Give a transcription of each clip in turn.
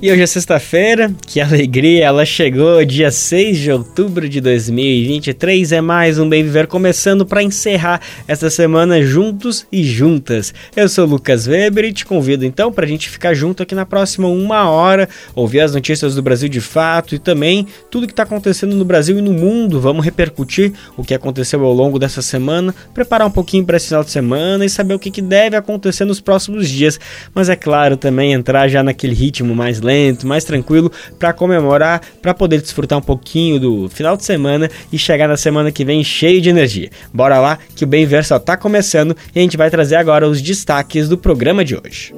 E hoje é sexta-feira, que alegria, ela chegou, dia 6 de outubro de 2023. É mais um Bem Viver começando para encerrar esta semana juntos e juntas. Eu sou Lucas Weber e te convido então para a gente ficar junto aqui na próxima uma hora, ouvir as notícias do Brasil de fato e também tudo que está acontecendo no Brasil e no mundo. Vamos repercutir o que aconteceu ao longo dessa semana, preparar um pouquinho para esse final de semana e saber o que, que deve acontecer nos próximos dias. Mas é claro, também entrar já naquele ritmo mais lento, mais tranquilo para comemorar, para poder desfrutar um pouquinho do final de semana e chegar na semana que vem cheio de energia. Bora lá que o Bem Ver só tá começando e a gente vai trazer agora os destaques do programa de hoje.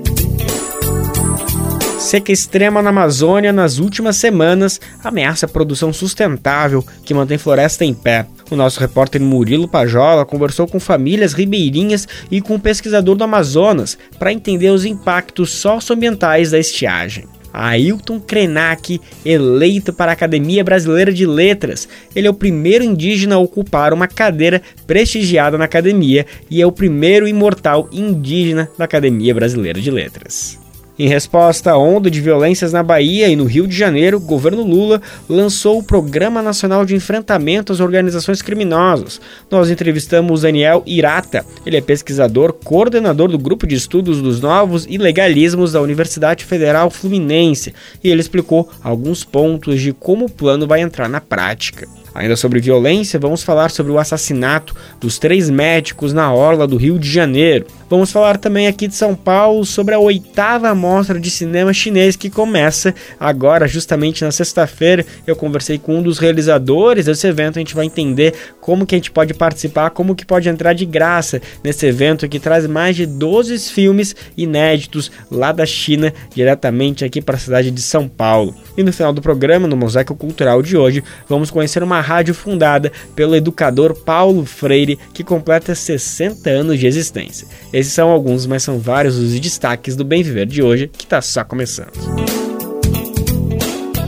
Seca extrema na Amazônia nas últimas semanas ameaça a produção sustentável que mantém floresta em pé. O nosso repórter Murilo Pajola conversou com famílias ribeirinhas e com um pesquisador do Amazonas para entender os impactos socioambientais da estiagem. Ailton Krenak, eleito para a Academia Brasileira de Letras. Ele é o primeiro indígena a ocupar uma cadeira prestigiada na academia e é o primeiro imortal indígena da Academia Brasileira de Letras. Em resposta à onda de violências na Bahia e no Rio de Janeiro, o governo Lula lançou o Programa Nacional de Enfrentamento às Organizações Criminosas. Nós entrevistamos Daniel Irata. Ele é pesquisador, coordenador do Grupo de Estudos dos Novos Ilegalismos da Universidade Federal Fluminense, e ele explicou alguns pontos de como o plano vai entrar na prática. Ainda sobre violência, vamos falar sobre o assassinato dos três médicos na orla do Rio de Janeiro. Vamos falar também aqui de São Paulo sobre a oitava mostra de cinema chinês que começa agora, justamente na sexta-feira. Eu conversei com um dos realizadores desse evento, a gente vai entender como que a gente pode participar, como que pode entrar de graça nesse evento que traz mais de 12 filmes inéditos lá da China, diretamente aqui para a cidade de São Paulo. E no final do programa, no Mosaico Cultural de hoje, vamos conhecer uma rádio fundada pelo educador Paulo Freire, que completa 60 anos de existência. Esses são alguns, mas são vários os destaques do Bem Viver de hoje, que está só começando.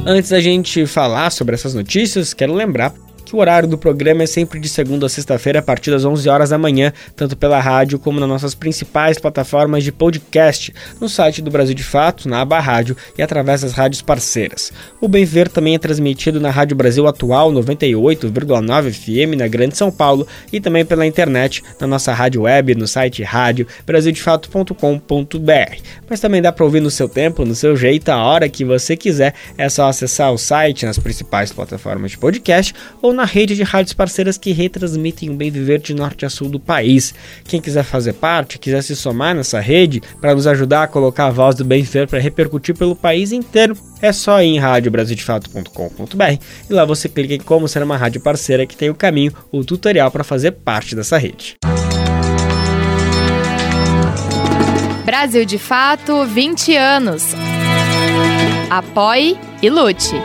Antes da gente falar sobre essas notícias, quero lembrar o horário do programa é sempre de segunda a sexta-feira, a partir das 11 horas da manhã, tanto pela rádio como nas nossas principais plataformas de podcast, no site do Brasil de Fato, na aba rádio e através das rádios parceiras. O Bem Ver também é transmitido na Rádio Brasil Atual 98,9 FM na Grande São Paulo e também pela internet na nossa rádio web no site rádio brasildefato.com.br. Mas também dá para ouvir no seu tempo, no seu jeito, a hora que você quiser. É só acessar o site nas principais plataformas de podcast ou na na rede de rádios parceiras que retransmitem o bem viver de norte a sul do país. Quem quiser fazer parte, quiser se somar nessa rede para nos ajudar a colocar a voz do bem viver para repercutir pelo país inteiro, é só ir em radiobrasildefato.com.br e lá você clica em como ser uma rádio parceira que tem o caminho, o tutorial para fazer parte dessa rede. Brasil de Fato 20 anos. Apoie e lute.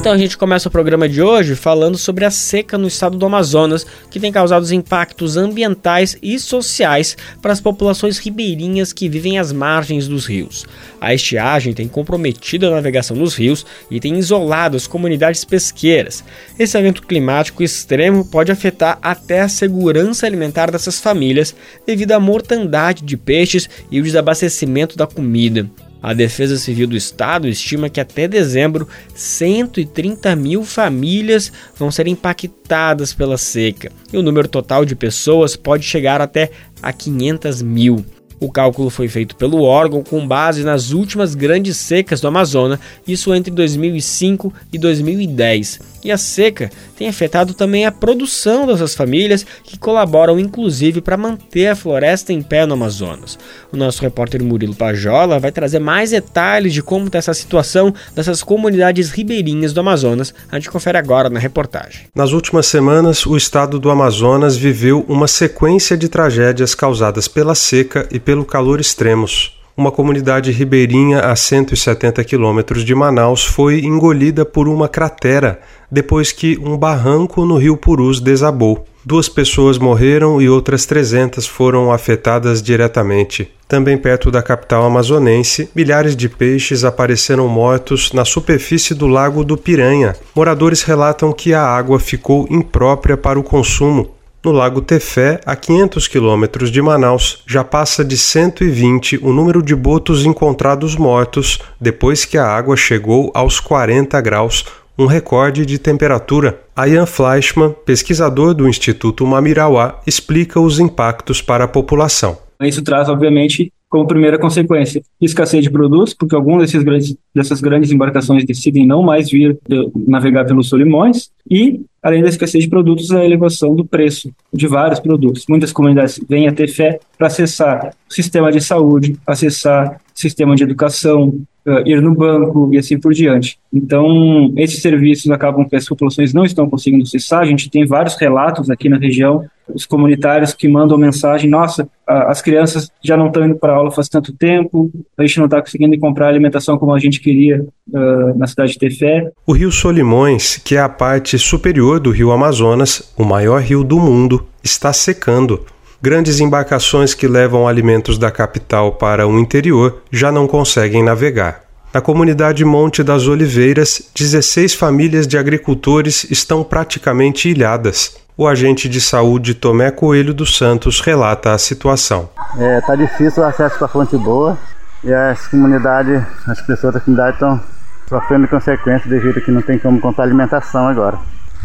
Então a gente começa o programa de hoje falando sobre a seca no estado do Amazonas, que tem causado impactos ambientais e sociais para as populações ribeirinhas que vivem às margens dos rios. A estiagem tem comprometido a navegação nos rios e tem isolado as comunidades pesqueiras. Esse evento climático extremo pode afetar até a segurança alimentar dessas famílias devido à mortandade de peixes e o desabastecimento da comida. A Defesa Civil do Estado estima que até dezembro 130 mil famílias vão ser impactadas pela seca e o número total de pessoas pode chegar até a 500 mil. O cálculo foi feito pelo órgão com base nas últimas grandes secas do Amazonas, isso entre 2005 e 2010. E a seca tem afetado também a produção dessas famílias que colaboram inclusive para manter a floresta em pé no Amazonas. O nosso repórter Murilo Pajola vai trazer mais detalhes de como está essa situação dessas comunidades ribeirinhas do Amazonas. A gente confere agora na reportagem. Nas últimas semanas, o estado do Amazonas viveu uma sequência de tragédias causadas pela seca e pelo calor extremos. Uma comunidade ribeirinha a 170 quilômetros de Manaus foi engolida por uma cratera depois que um barranco no rio Purus desabou. Duas pessoas morreram e outras 300 foram afetadas diretamente. Também perto da capital amazonense, milhares de peixes apareceram mortos na superfície do Lago do Piranha. Moradores relatam que a água ficou imprópria para o consumo. No Lago Tefé, a 500 quilômetros de Manaus, já passa de 120 o número de botos encontrados mortos depois que a água chegou aos 40 graus, um recorde de temperatura. Ian Fleischmann, pesquisador do Instituto Mamirauá, explica os impactos para a população. Isso traz, obviamente, como primeira consequência, escassez de produtos, porque algumas desses grandes, dessas grandes embarcações decidem não mais vir de, navegar pelos Solimões, e, além da escassez de produtos, a elevação do preço de vários produtos. Muitas comunidades vêm a ter fé para acessar o sistema de saúde, acessar sistema de educação, uh, ir no banco e assim por diante. Então, esses serviços acabam que as populações não estão conseguindo acessar. A gente tem vários relatos aqui na região, os comunitários que mandam mensagem: nossa, as crianças já não estão indo para aula faz tanto tempo, a gente não está conseguindo comprar alimentação como a gente queria uh, na cidade de Tefé. O rio Solimões, que é a parte superior do rio Amazonas, o maior rio do mundo, está secando grandes embarcações que levam alimentos da capital para o interior já não conseguem navegar. Na comunidade Monte das Oliveiras, 16 famílias de agricultores estão praticamente ilhadas. O agente de saúde Tomé Coelho dos Santos relata a situação. É, tá difícil o acesso para fonte boa e as comunidades, as pessoas da comunidade estão sofrendo consequências devido a que não tem como comprar alimentação agora.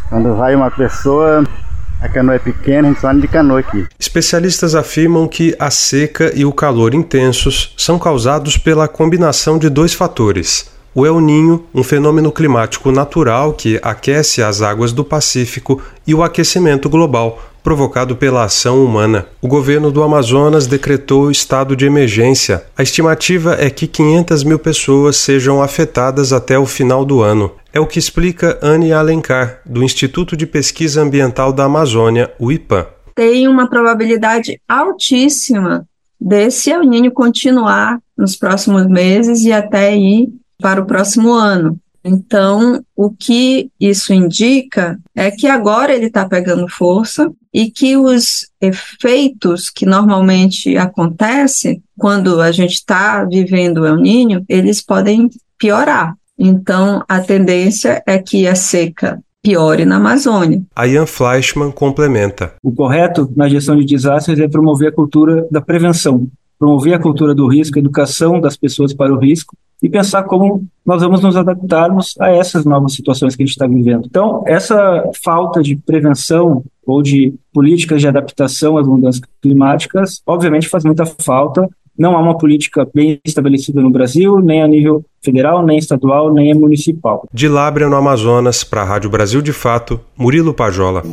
Quando vai uma pessoa, a canoa é pequena, a gente só anda de canoa aqui. Especialistas afirmam que a seca e o calor intensos são causados pela combinação de dois fatores. O El Ninho, um fenômeno climático natural que aquece as águas do Pacífico, e o aquecimento global, provocado pela ação humana. O governo do Amazonas decretou estado de emergência. A estimativa é que 500 mil pessoas sejam afetadas até o final do ano. É o que explica Anne Alencar, do Instituto de Pesquisa Ambiental da Amazônia, o IPAM. Tem uma probabilidade altíssima desse El continuar nos próximos meses e até ir para o próximo ano. Então, o que isso indica é que agora ele está pegando força e que os efeitos que normalmente acontecem quando a gente está vivendo o El eles podem piorar. Então, a tendência é que a seca piore na Amazônia. A Ian Fleischmann complementa. O correto na gestão de desastres é promover a cultura da prevenção, promover a cultura do risco, a educação das pessoas para o risco e pensar como nós vamos nos adaptarmos a essas novas situações que a gente está vivendo. Então, essa falta de prevenção ou de políticas de adaptação às mudanças climáticas, obviamente faz muita falta não há uma política bem estabelecida no Brasil, nem a nível federal, nem estadual, nem municipal. De Lábrea, no Amazonas, para a Rádio Brasil de Fato, Murilo Pajola.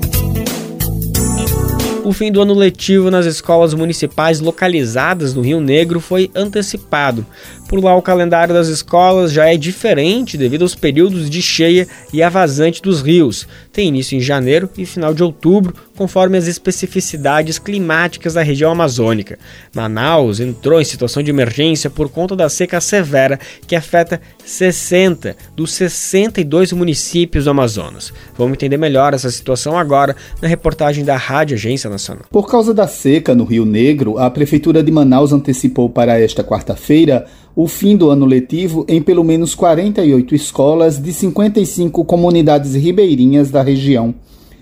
O fim do ano letivo nas escolas municipais localizadas no Rio Negro foi antecipado. Por lá, o calendário das escolas já é diferente devido aos períodos de cheia e a vazante dos rios. Tem início em janeiro e final de outubro, conforme as especificidades climáticas da região amazônica. Manaus entrou em situação de emergência por conta da seca severa que afeta 60 dos 62 municípios do Amazonas. Vamos entender melhor essa situação agora na reportagem da Rádio Agência Nacional. Por causa da seca no Rio Negro, a Prefeitura de Manaus antecipou para esta quarta-feira o fim do ano letivo em pelo menos 48 escolas de 55 comunidades ribeirinhas da região.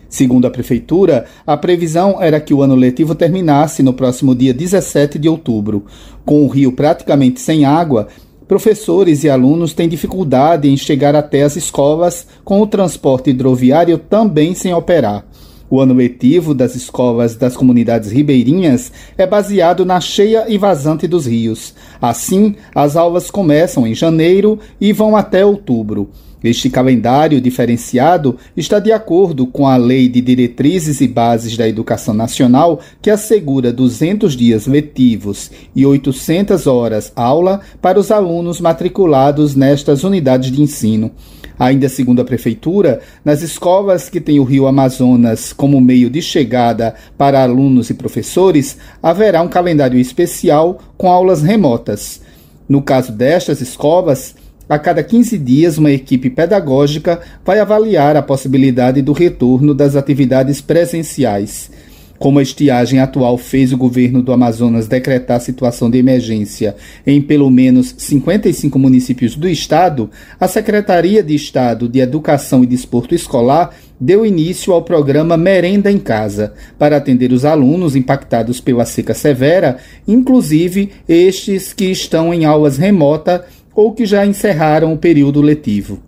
Segundo a Prefeitura, a previsão era que o ano letivo terminasse no próximo dia 17 de outubro. Com o rio praticamente sem água, professores e alunos têm dificuldade em chegar até as escolas, com o transporte hidroviário também sem operar. O ano letivo das escolas das comunidades ribeirinhas é baseado na cheia e vazante dos rios. Assim, as aulas começam em janeiro e vão até outubro. Este calendário diferenciado está de acordo com a Lei de Diretrizes e Bases da Educação Nacional, que assegura 200 dias letivos e 800 horas aula para os alunos matriculados nestas unidades de ensino. Ainda segundo a Prefeitura, nas escolas que têm o Rio Amazonas como meio de chegada para alunos e professores, haverá um calendário especial com aulas remotas. No caso destas escolas, a cada 15 dias, uma equipe pedagógica vai avaliar a possibilidade do retorno das atividades presenciais. Como a estiagem atual fez o governo do Amazonas decretar situação de emergência em pelo menos 55 municípios do estado, a Secretaria de Estado de Educação e Desporto Escolar deu início ao programa Merenda em Casa, para atender os alunos impactados pela seca severa, inclusive estes que estão em aulas remota ou que já encerraram o período letivo.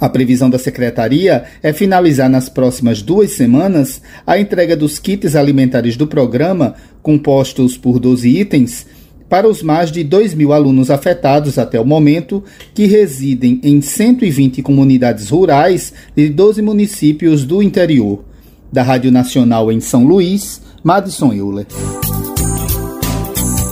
A previsão da secretaria é finalizar nas próximas duas semanas a entrega dos kits alimentares do programa, compostos por 12 itens, para os mais de 2 mil alunos afetados até o momento, que residem em 120 comunidades rurais de 12 municípios do interior. Da Rádio Nacional em São Luís, Madison Euler.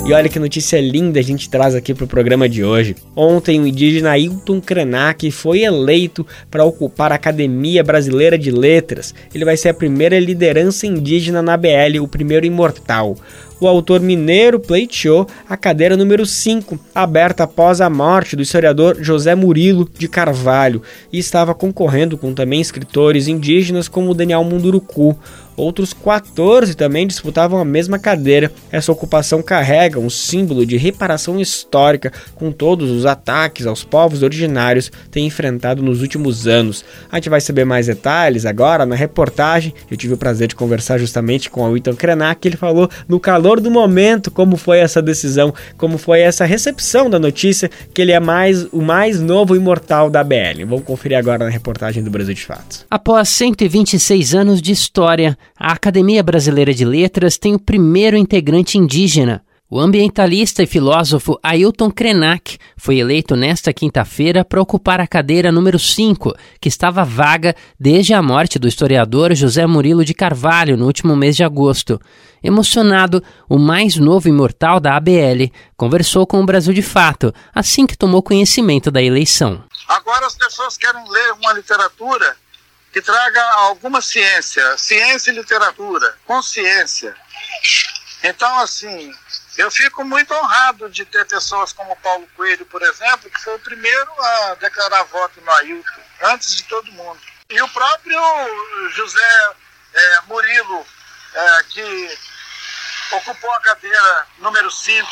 E olha que notícia linda a gente traz aqui para o programa de hoje. Ontem, o indígena Ailton Krenak foi eleito para ocupar a Academia Brasileira de Letras. Ele vai ser a primeira liderança indígena na BL, o primeiro imortal o autor mineiro pleiteou a cadeira número 5, aberta após a morte do historiador José Murilo de Carvalho, e estava concorrendo com também escritores indígenas como Daniel Munduruku. Outros 14 também disputavam a mesma cadeira. Essa ocupação carrega um símbolo de reparação histórica com todos os ataques aos povos originários têm enfrentado nos últimos anos. A gente vai saber mais detalhes agora na reportagem. Eu tive o prazer de conversar justamente com o Wilton Krenak, ele falou no calor do momento como foi essa decisão, como foi essa recepção da notícia que ele é mais o mais novo imortal da BL. Vamos conferir agora na reportagem do Brasil de Fatos. Após 126 anos de história, a Academia Brasileira de Letras tem o primeiro integrante indígena. O ambientalista e filósofo Ailton Krenak foi eleito nesta quinta-feira para ocupar a cadeira número 5, que estava vaga desde a morte do historiador José Murilo de Carvalho no último mês de agosto. Emocionado, o mais novo imortal da ABL conversou com o Brasil de Fato assim que tomou conhecimento da eleição. Agora as pessoas querem ler uma literatura que traga alguma ciência, ciência e literatura, consciência. Então, assim, eu fico muito honrado de ter pessoas como Paulo Coelho, por exemplo, que foi o primeiro a declarar voto no Ailton, antes de todo mundo. E o próprio José é, Murilo, é, que ocupou a cadeira número 5,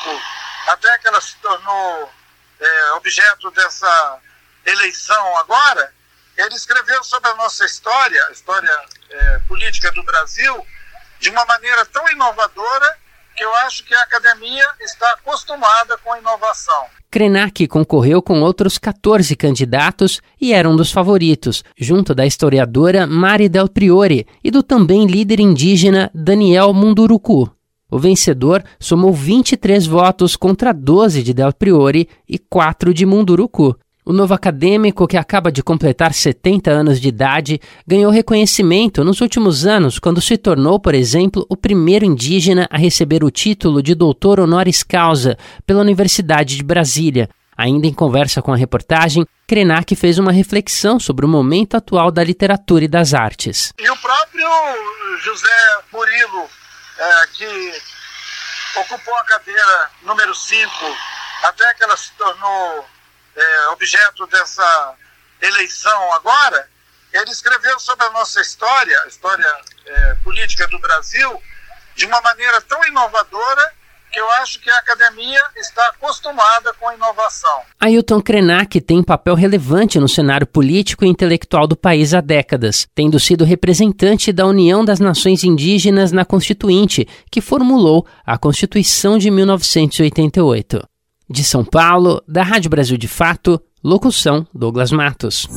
até que ela se tornou é, objeto dessa eleição agora, ele escreveu sobre a nossa história, a história é, política do Brasil, de uma maneira tão inovadora que eu acho que a academia está acostumada com a inovação. Krenak concorreu com outros 14 candidatos e era um dos favoritos, junto da historiadora Mari Del Priore e do também líder indígena Daniel Munduruku. O vencedor somou 23 votos contra 12 de Del Priore e 4 de Munduruku. O novo acadêmico, que acaba de completar 70 anos de idade, ganhou reconhecimento nos últimos anos quando se tornou, por exemplo, o primeiro indígena a receber o título de doutor honoris causa pela Universidade de Brasília. Ainda em conversa com a reportagem, Krenak fez uma reflexão sobre o momento atual da literatura e das artes. E o próprio José Murilo, é, que ocupou a cadeira número 5, até que ela se tornou é, objeto dessa eleição agora, ele escreveu sobre a nossa história, a história é, política do Brasil, de uma maneira tão inovadora que eu acho que a academia está acostumada com a inovação. Ailton Krenak tem papel relevante no cenário político e intelectual do país há décadas, tendo sido representante da União das Nações Indígenas na Constituinte, que formulou a Constituição de 1988. De São Paulo, da Rádio Brasil de Fato, locução Douglas Matos.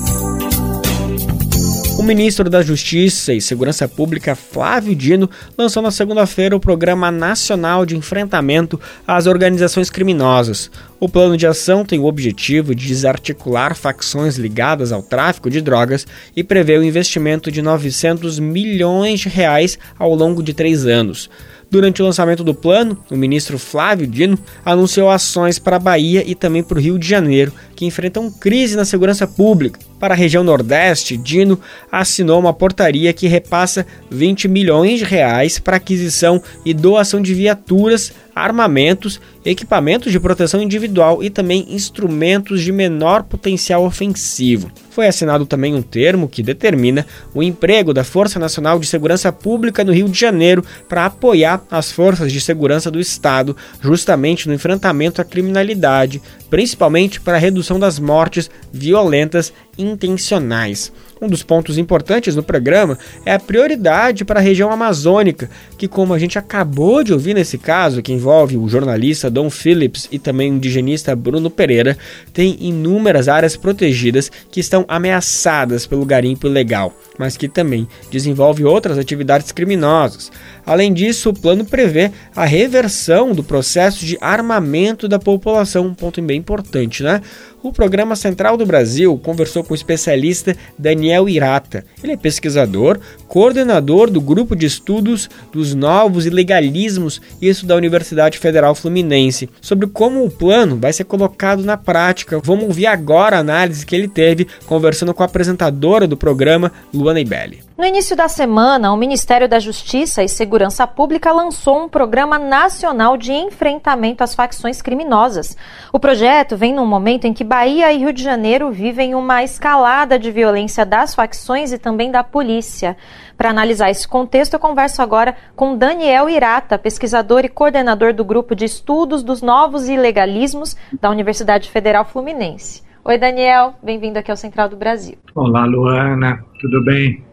O ministro da Justiça e Segurança Pública, Flávio Dino, lançou na segunda-feira o Programa Nacional de Enfrentamento às Organizações Criminosas. O plano de ação tem o objetivo de desarticular facções ligadas ao tráfico de drogas e prevê o investimento de 900 milhões de reais ao longo de três anos. Durante o lançamento do plano, o ministro Flávio Dino anunciou ações para a Bahia e também para o Rio de Janeiro, que enfrentam crise na segurança pública. Para a região Nordeste, Dino assinou uma portaria que repassa 20 milhões de reais para aquisição e doação de viaturas, armamentos, equipamentos de proteção individual e também instrumentos de menor potencial ofensivo. Foi assinado também um termo que determina o emprego da Força Nacional de Segurança Pública no Rio de Janeiro para apoiar as forças de segurança do Estado, justamente no enfrentamento à criminalidade, principalmente para a redução das mortes violentas intencionais. Um dos pontos importantes no programa é a prioridade para a região amazônica, que, como a gente acabou de ouvir nesse caso, que envolve o jornalista Dom Phillips e também o indigenista Bruno Pereira, tem inúmeras áreas protegidas que estão ameaçadas pelo garimpo ilegal, mas que também desenvolve outras atividades criminosas. Além disso, o plano prevê a reversão do processo de armamento da população, um ponto bem importante, né? O Programa Central do Brasil conversou com o especialista Daniel Irata. Ele é pesquisador, coordenador do grupo de estudos dos novos ilegalismos, isso da Universidade Federal Fluminense, sobre como o plano vai ser colocado na prática. Vamos ouvir agora a análise que ele teve conversando com a apresentadora do programa, Luana Ibelli. No início da semana, o Ministério da Justiça e Segurança Pública lançou um programa nacional de enfrentamento às facções criminosas. O projeto vem num momento em que Bahia e Rio de Janeiro vivem uma escalada de violência das facções e também da polícia. Para analisar esse contexto, eu converso agora com Daniel Irata, pesquisador e coordenador do grupo de estudos dos novos ilegalismos da Universidade Federal Fluminense. Oi, Daniel, bem-vindo aqui ao Central do Brasil. Olá, Luana, tudo bem?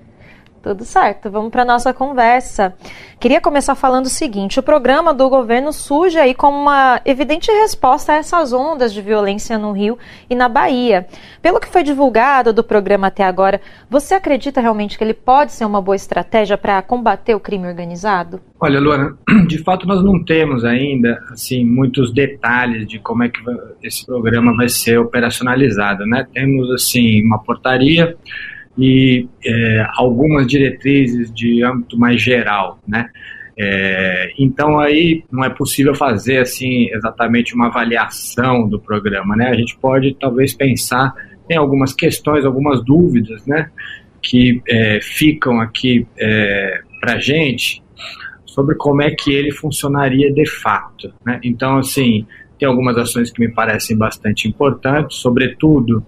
Tudo certo, vamos para nossa conversa. Queria começar falando o seguinte: o programa do governo surge aí como uma evidente resposta a essas ondas de violência no Rio e na Bahia. Pelo que foi divulgado do programa até agora, você acredita realmente que ele pode ser uma boa estratégia para combater o crime organizado? Olha, Luana, de fato nós não temos ainda assim muitos detalhes de como é que esse programa vai ser operacionalizado, né? Temos assim uma portaria e é, algumas diretrizes de âmbito mais geral, né? É, então aí não é possível fazer assim exatamente uma avaliação do programa, né? A gente pode talvez pensar em algumas questões, algumas dúvidas, né? Que é, ficam aqui é, para gente sobre como é que ele funcionaria de fato, né? Então assim tem algumas ações que me parecem bastante importantes, sobretudo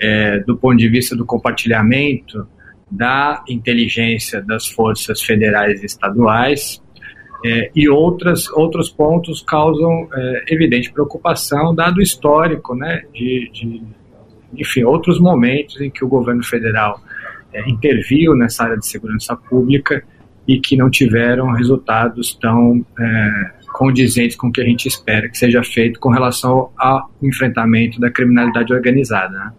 é, do ponto de vista do compartilhamento da inteligência das forças federais e estaduais, é, e outras, outros pontos causam é, evidente preocupação, dado o histórico né, de, de, enfim, outros momentos em que o governo federal é, interviu nessa área de segurança pública e que não tiveram resultados tão é, condizentes com o que a gente espera que seja feito com relação ao enfrentamento da criminalidade organizada. Né?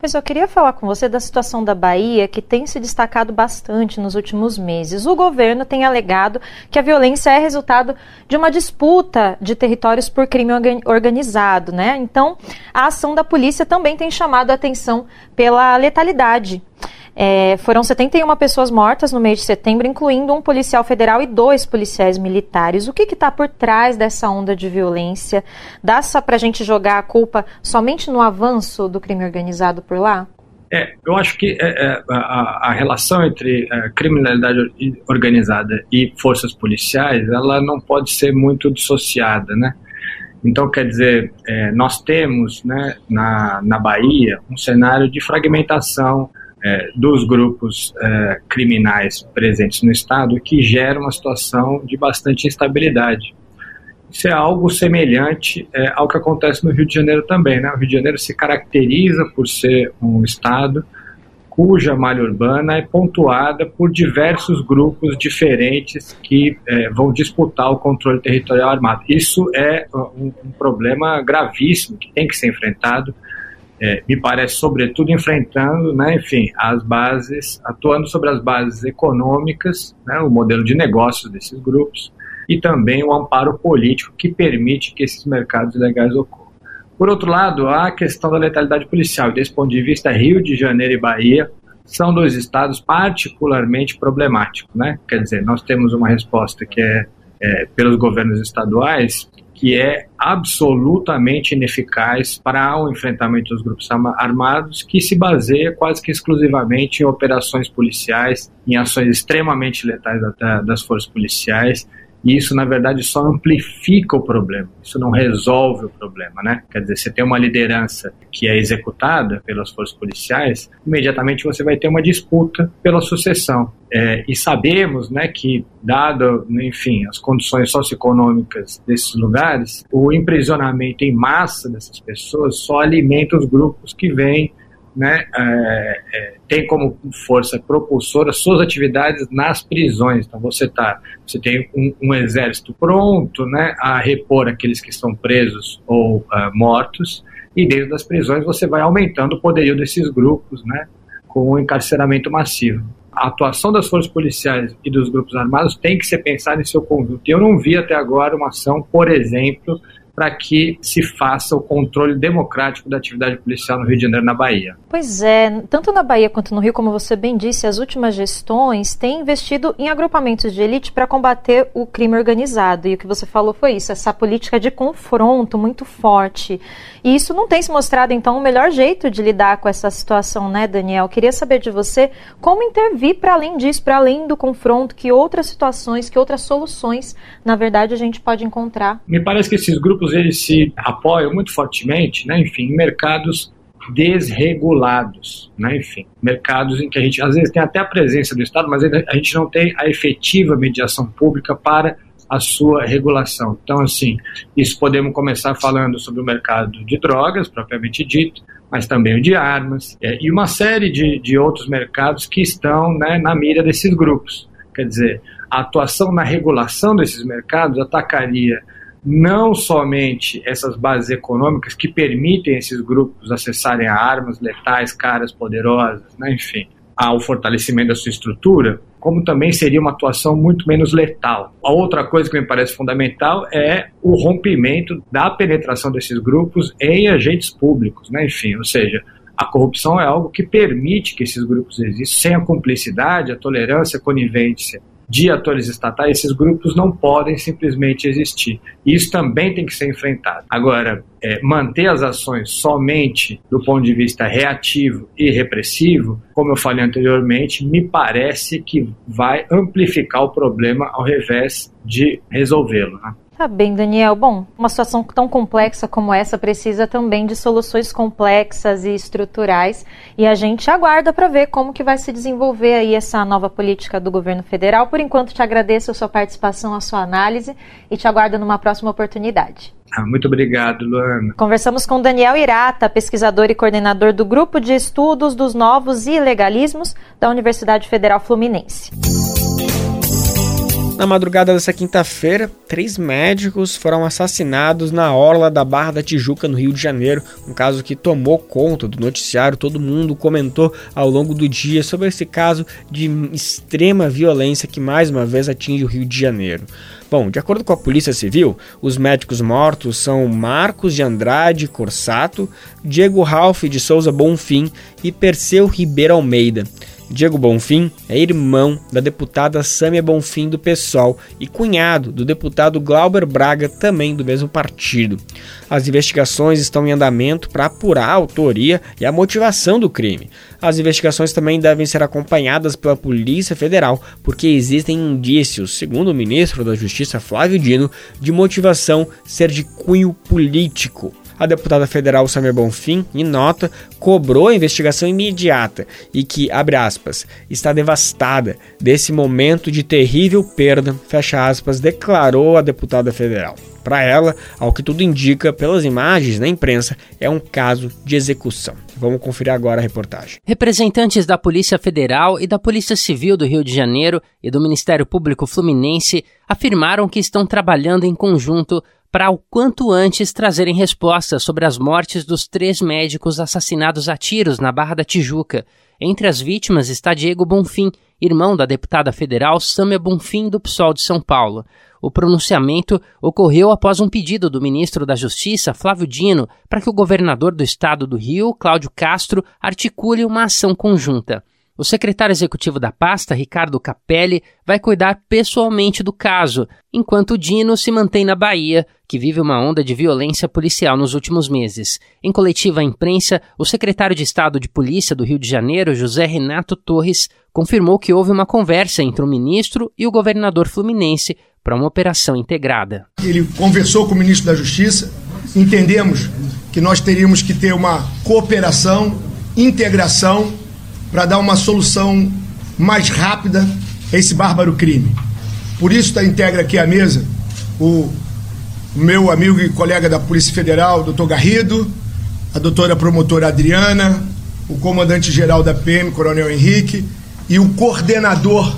Pessoal, eu queria falar com você da situação da Bahia, que tem se destacado bastante nos últimos meses. O governo tem alegado que a violência é resultado de uma disputa de territórios por crime organizado, né? Então, a ação da polícia também tem chamado a atenção pela letalidade é, foram 71 pessoas mortas no mês de setembro, incluindo um policial federal e dois policiais militares. O que está por trás dessa onda de violência? Dá só para a gente jogar a culpa somente no avanço do crime organizado por lá? É, eu acho que é, é, a, a, relação entre é, criminalidade organizada e forças policiais, ela não pode ser muito dissociada, né? Então, quer dizer, é, nós temos né, na, na Bahia um cenário de fragmentação é, dos grupos é, criminais presentes no Estado que gera uma situação de bastante instabilidade. Isso é algo semelhante é, ao que acontece no Rio de Janeiro também. Né? O Rio de Janeiro se caracteriza por ser um Estado cuja malha urbana é pontuada por diversos grupos diferentes que é, vão disputar o controle territorial armado. Isso é um, um problema gravíssimo que tem que ser enfrentado é, me parece, sobretudo, enfrentando, né, enfim, as bases, atuando sobre as bases econômicas, né, o modelo de negócios desses grupos e também o amparo político que permite que esses mercados ilegais ocorram. Por outro lado, há a questão da letalidade policial. Desse ponto de vista, Rio de Janeiro e Bahia são dois estados particularmente problemáticos. Né? Quer dizer, nós temos uma resposta que é, é pelos governos estaduais que é absolutamente ineficaz para o enfrentamento dos grupos armados, que se baseia quase que exclusivamente em operações policiais, em ações extremamente letais das forças policiais, e isso, na verdade, só amplifica o problema, isso não resolve o problema, né? Quer dizer, você tem uma liderança que é executada pelas forças policiais, imediatamente você vai ter uma disputa pela sucessão. É, e sabemos né, que, dado, enfim, as condições socioeconômicas desses lugares, o imprisionamento em massa dessas pessoas só alimenta os grupos que vêm né, é, é, tem como força propulsora suas atividades nas prisões. Então você tá, você tem um, um exército pronto, né, a repor aqueles que estão presos ou uh, mortos, e dentro das prisões você vai aumentando o poderio desses grupos, né, com o encarceramento massivo. A atuação das forças policiais e dos grupos armados tem que ser pensada em seu conjunto. Eu não vi até agora uma ação, por exemplo, para que se faça o controle democrático da atividade policial no Rio de Janeiro na Bahia. Pois é, tanto na Bahia quanto no Rio, como você bem disse, as últimas gestões têm investido em agrupamentos de elite para combater o crime organizado. E o que você falou foi isso, essa política de confronto muito forte. E isso não tem se mostrado, então, o melhor jeito de lidar com essa situação, né, Daniel? Queria saber de você como intervir para além disso, para além do confronto, que outras situações, que outras soluções, na verdade, a gente pode encontrar. Me parece que esses grupos eles se apoiam muito fortemente, né, enfim, em mercados desregulados, né? enfim, mercados em que a gente às vezes tem até a presença do Estado, mas a gente não tem a efetiva mediação pública para a sua regulação. Então, assim, isso podemos começar falando sobre o mercado de drogas, propriamente dito, mas também o de armas, é, e uma série de, de outros mercados que estão né, na mira desses grupos. Quer dizer, a atuação na regulação desses mercados atacaria não somente essas bases econômicas que permitem esses grupos acessarem a armas letais, caras, poderosas, né, enfim, ao fortalecimento da sua estrutura, como também seria uma atuação muito menos letal. A outra coisa que me parece fundamental é o rompimento da penetração desses grupos em agentes públicos, né? enfim, ou seja, a corrupção é algo que permite que esses grupos existam sem a cumplicidade, a tolerância, a conivência de atores estatais, esses grupos não podem simplesmente existir. Isso também tem que ser enfrentado. Agora, é, manter as ações somente do ponto de vista reativo e repressivo, como eu falei anteriormente, me parece que vai amplificar o problema ao revés de resolvê-lo. Né? Tá bem, Daniel. Bom, uma situação tão complexa como essa precisa também de soluções complexas e estruturais e a gente aguarda para ver como que vai se desenvolver aí essa nova política do governo federal. Por enquanto, te agradeço a sua participação, a sua análise e te aguardo numa próxima oportunidade. Ah, muito obrigado, Luana. Conversamos com Daniel Irata, pesquisador e coordenador do Grupo de Estudos dos Novos Ilegalismos da Universidade Federal Fluminense. Na madrugada dessa quinta-feira, três médicos foram assassinados na orla da Barra da Tijuca, no Rio de Janeiro. Um caso que tomou conta do noticiário. Todo mundo comentou ao longo do dia sobre esse caso de extrema violência que mais uma vez atinge o Rio de Janeiro. Bom, de acordo com a Polícia Civil, os médicos mortos são Marcos de Andrade Corsato, Diego Ralph de Souza Bonfim e Perseu Ribeiro Almeida. Diego Bonfim é irmão da deputada Sâmia Bonfim do PSOL e cunhado do deputado Glauber Braga, também do mesmo partido. As investigações estão em andamento para apurar a autoria e a motivação do crime. As investigações também devem ser acompanhadas pela Polícia Federal, porque existem indícios, segundo o ministro da Justiça Flávio Dino, de motivação ser de cunho político. A deputada federal Samir Bonfim, em nota, cobrou a investigação imediata e que, abre aspas, está devastada desse momento de terrível perda, fecha aspas, declarou a deputada federal. Para ela, ao que tudo indica pelas imagens na imprensa, é um caso de execução. Vamos conferir agora a reportagem. Representantes da Polícia Federal e da Polícia Civil do Rio de Janeiro e do Ministério Público Fluminense afirmaram que estão trabalhando em conjunto para o quanto antes trazerem respostas sobre as mortes dos três médicos assassinados a tiros na Barra da Tijuca. Entre as vítimas está Diego Bonfim, irmão da deputada federal Sâmia Bonfim do PSOL de São Paulo. O pronunciamento ocorreu após um pedido do ministro da Justiça, Flávio Dino, para que o governador do estado do Rio, Cláudio Castro, articule uma ação conjunta. O secretário executivo da pasta, Ricardo Capelli, vai cuidar pessoalmente do caso, enquanto Dino se mantém na Bahia, que vive uma onda de violência policial nos últimos meses. Em coletiva à imprensa, o secretário de Estado de Polícia do Rio de Janeiro, José Renato Torres, confirmou que houve uma conversa entre o ministro e o governador fluminense para uma operação integrada. Ele conversou com o ministro da Justiça, entendemos que nós teríamos que ter uma cooperação, integração para dar uma solução mais rápida a esse bárbaro crime. Por isso está integra aqui à mesa o meu amigo e colega da Polícia Federal, doutor Garrido, a doutora promotora Adriana, o comandante-geral da PM, Coronel Henrique, e o coordenador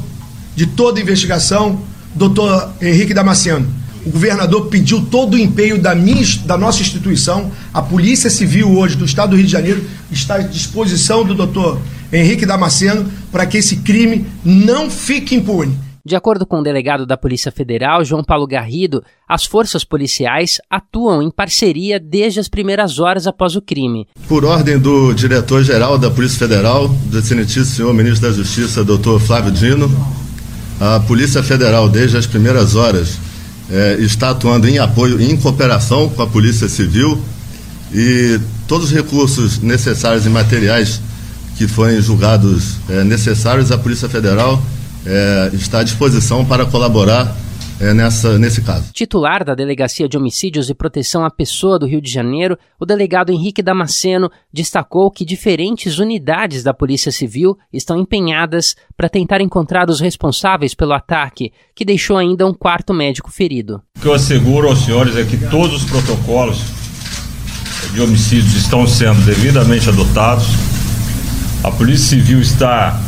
de toda a investigação, doutor Henrique Damasceno. O governador pediu todo o empenho da, minha, da nossa instituição. A Polícia Civil hoje do Estado do Rio de Janeiro está à disposição do doutor Henrique Damasceno para que esse crime não fique impune. De acordo com o delegado da Polícia Federal, João Paulo Garrido, as forças policiais atuam em parceria desde as primeiras horas após o crime. Por ordem do diretor-geral da Polícia Federal, do excelentíssimo senhor ministro da Justiça, doutor Flávio Dino, a Polícia Federal, desde as primeiras horas, é, está atuando em apoio e em cooperação com a Polícia Civil e todos os recursos necessários e materiais que forem julgados é, necessários, a Polícia Federal é, está à disposição para colaborar é, nessa, nesse caso. Titular da Delegacia de Homicídios e Proteção à Pessoa do Rio de Janeiro, o delegado Henrique Damasceno destacou que diferentes unidades da Polícia Civil estão empenhadas para tentar encontrar os responsáveis pelo ataque, que deixou ainda um quarto médico ferido. O que eu asseguro aos senhores é que todos os protocolos de homicídios estão sendo devidamente adotados a Polícia Civil está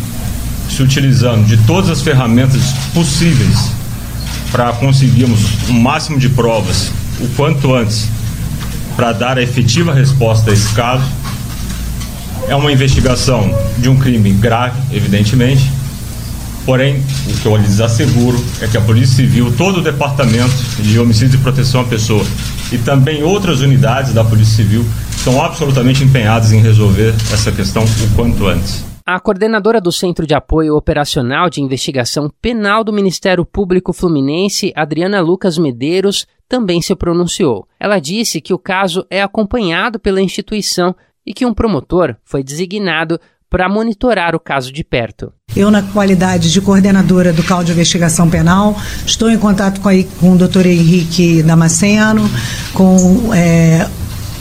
se utilizando de todas as ferramentas possíveis para conseguirmos o um máximo de provas o quanto antes para dar a efetiva resposta a esse caso. É uma investigação de um crime grave, evidentemente. Porém, o que eu lhes asseguro é que a Polícia Civil, todo o Departamento de Homicídio e Proteção à Pessoa e também outras unidades da Polícia Civil estão absolutamente empenhados em resolver essa questão o quanto antes. A coordenadora do Centro de Apoio Operacional de Investigação Penal do Ministério Público Fluminense, Adriana Lucas Medeiros, também se pronunciou. Ela disse que o caso é acompanhado pela instituição e que um promotor foi designado para monitorar o caso de perto. Eu, na qualidade de coordenadora do CAL de Investigação Penal, estou em contato com, a, com o doutor Henrique Damasceno, com é,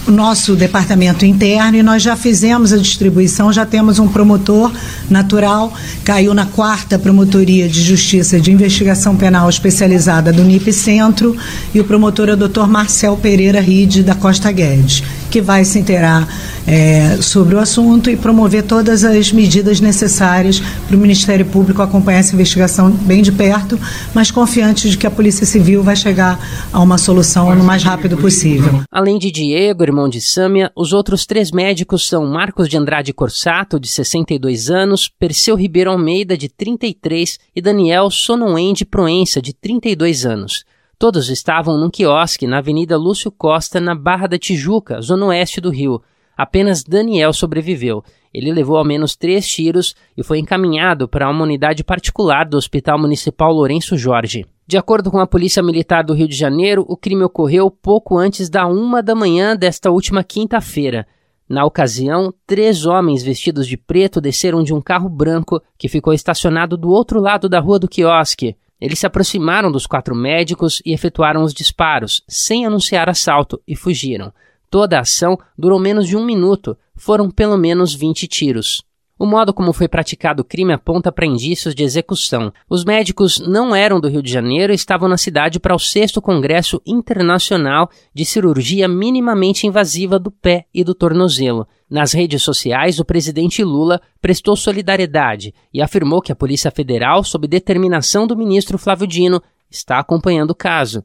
nosso departamento interno e nós já fizemos a distribuição, já temos um promotor natural, caiu na quarta promotoria de justiça de investigação penal especializada do NIP Centro e o promotor é o Dr. Marcel Pereira Ride da Costa Guedes, que vai se inteirar é, sobre o assunto e promover todas as medidas necessárias para o Ministério Público acompanhar essa investigação bem de perto, mas confiante de que a Polícia Civil vai chegar a uma solução no mais rápido possível. Além de Diego, irmão de Sâmia, os outros três médicos são Marcos de Andrade Corsato, de 62 anos, Perseu Ribeiro Almeida, de 33 e Daniel Sonoende Proença, de 32 anos. Todos estavam num quiosque na Avenida Lúcio Costa, na Barra da Tijuca, zona oeste do Rio. Apenas Daniel sobreviveu. Ele levou ao menos três tiros e foi encaminhado para uma unidade particular do Hospital Municipal Lourenço Jorge. De acordo com a Polícia Militar do Rio de Janeiro, o crime ocorreu pouco antes da uma da manhã desta última quinta-feira. Na ocasião, três homens vestidos de preto desceram de um carro branco que ficou estacionado do outro lado da rua do quiosque. Eles se aproximaram dos quatro médicos e efetuaram os disparos, sem anunciar assalto, e fugiram. Toda a ação durou menos de um minuto, foram pelo menos 20 tiros. O modo como foi praticado o crime aponta para indícios de execução. Os médicos não eram do Rio de Janeiro e estavam na cidade para o sexto Congresso Internacional de Cirurgia Minimamente Invasiva do Pé e do Tornozelo. Nas redes sociais, o presidente Lula prestou solidariedade e afirmou que a Polícia Federal, sob determinação do ministro Flávio Dino, está acompanhando o caso.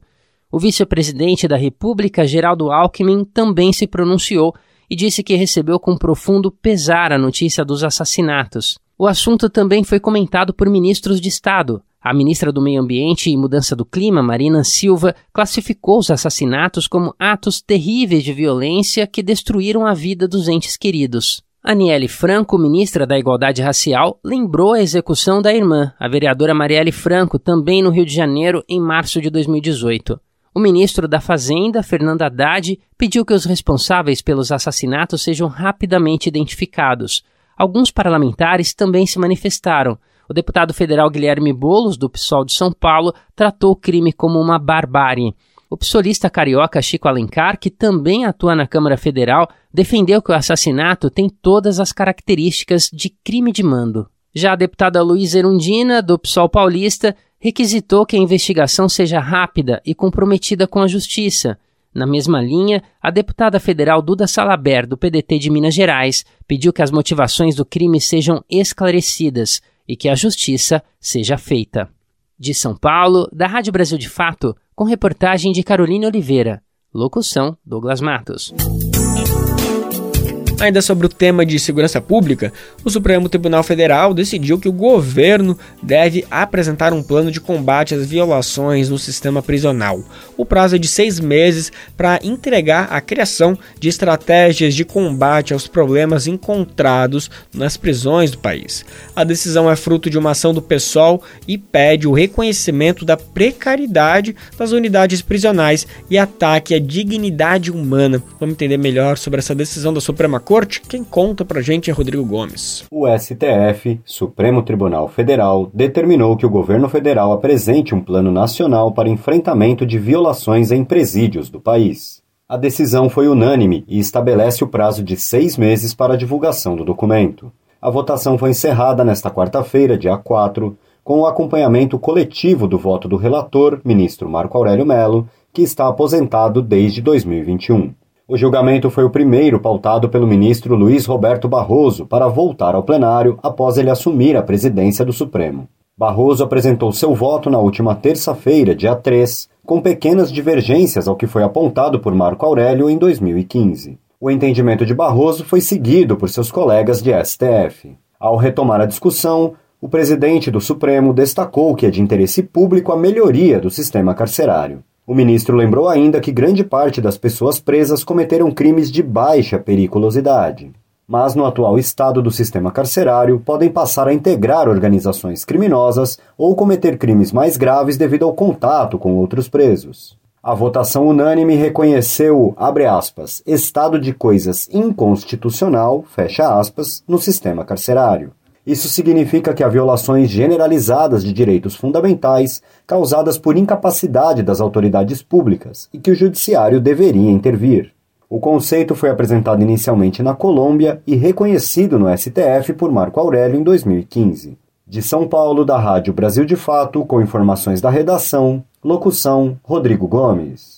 O vice-presidente da República, Geraldo Alckmin, também se pronunciou e disse que recebeu com profundo pesar a notícia dos assassinatos. O assunto também foi comentado por ministros de Estado. A ministra do Meio Ambiente e Mudança do Clima, Marina Silva, classificou os assassinatos como atos terríveis de violência que destruíram a vida dos entes queridos. Aniele Franco, ministra da Igualdade Racial, lembrou a execução da irmã, a vereadora Marielle Franco, também no Rio de Janeiro, em março de 2018. O ministro da Fazenda, Fernando Haddad, pediu que os responsáveis pelos assassinatos sejam rapidamente identificados. Alguns parlamentares também se manifestaram. O deputado federal Guilherme Bolos, do PSOL de São Paulo, tratou o crime como uma barbárie. O psolista carioca Chico Alencar, que também atua na Câmara Federal, defendeu que o assassinato tem todas as características de crime de mando. Já a deputada Luísa Erundina, do PSOL paulista, requisitou que a investigação seja rápida e comprometida com a justiça. Na mesma linha, a deputada federal Duda Salaber, do PDT de Minas Gerais, pediu que as motivações do crime sejam esclarecidas e que a justiça seja feita. De São Paulo, da Rádio Brasil de Fato, com reportagem de Carolina Oliveira. Locução: Douglas Matos. Ainda sobre o tema de segurança pública, o Supremo Tribunal Federal decidiu que o governo deve apresentar um plano de combate às violações no sistema prisional. O prazo é de seis meses para entregar a criação de estratégias de combate aos problemas encontrados nas prisões do país. A decisão é fruto de uma ação do PSOL e pede o reconhecimento da precariedade das unidades prisionais e ataque à dignidade humana. Vamos entender melhor sobre essa decisão da Suprema Corte, quem conta pra gente é Rodrigo Gomes. O STF, Supremo Tribunal Federal, determinou que o governo federal apresente um plano nacional para enfrentamento de violações em presídios do país. A decisão foi unânime e estabelece o prazo de seis meses para a divulgação do documento. A votação foi encerrada nesta quarta-feira, dia 4, com o acompanhamento coletivo do voto do relator, ministro Marco Aurélio Melo, que está aposentado desde 2021. O julgamento foi o primeiro pautado pelo ministro Luiz Roberto Barroso para voltar ao plenário após ele assumir a presidência do Supremo. Barroso apresentou seu voto na última terça-feira, dia 3, com pequenas divergências ao que foi apontado por Marco Aurélio em 2015. O entendimento de Barroso foi seguido por seus colegas de STF. Ao retomar a discussão, o presidente do Supremo destacou que é de interesse público a melhoria do sistema carcerário. O ministro lembrou ainda que grande parte das pessoas presas cometeram crimes de baixa periculosidade. Mas, no atual estado do sistema carcerário, podem passar a integrar organizações criminosas ou cometer crimes mais graves devido ao contato com outros presos. A votação unânime reconheceu, abre aspas, estado de coisas inconstitucional, fecha aspas, no sistema carcerário. Isso significa que há violações generalizadas de direitos fundamentais causadas por incapacidade das autoridades públicas e que o judiciário deveria intervir. O conceito foi apresentado inicialmente na Colômbia e reconhecido no STF por Marco Aurélio em 2015. De São Paulo, da Rádio Brasil de Fato, com informações da redação, locução Rodrigo Gomes.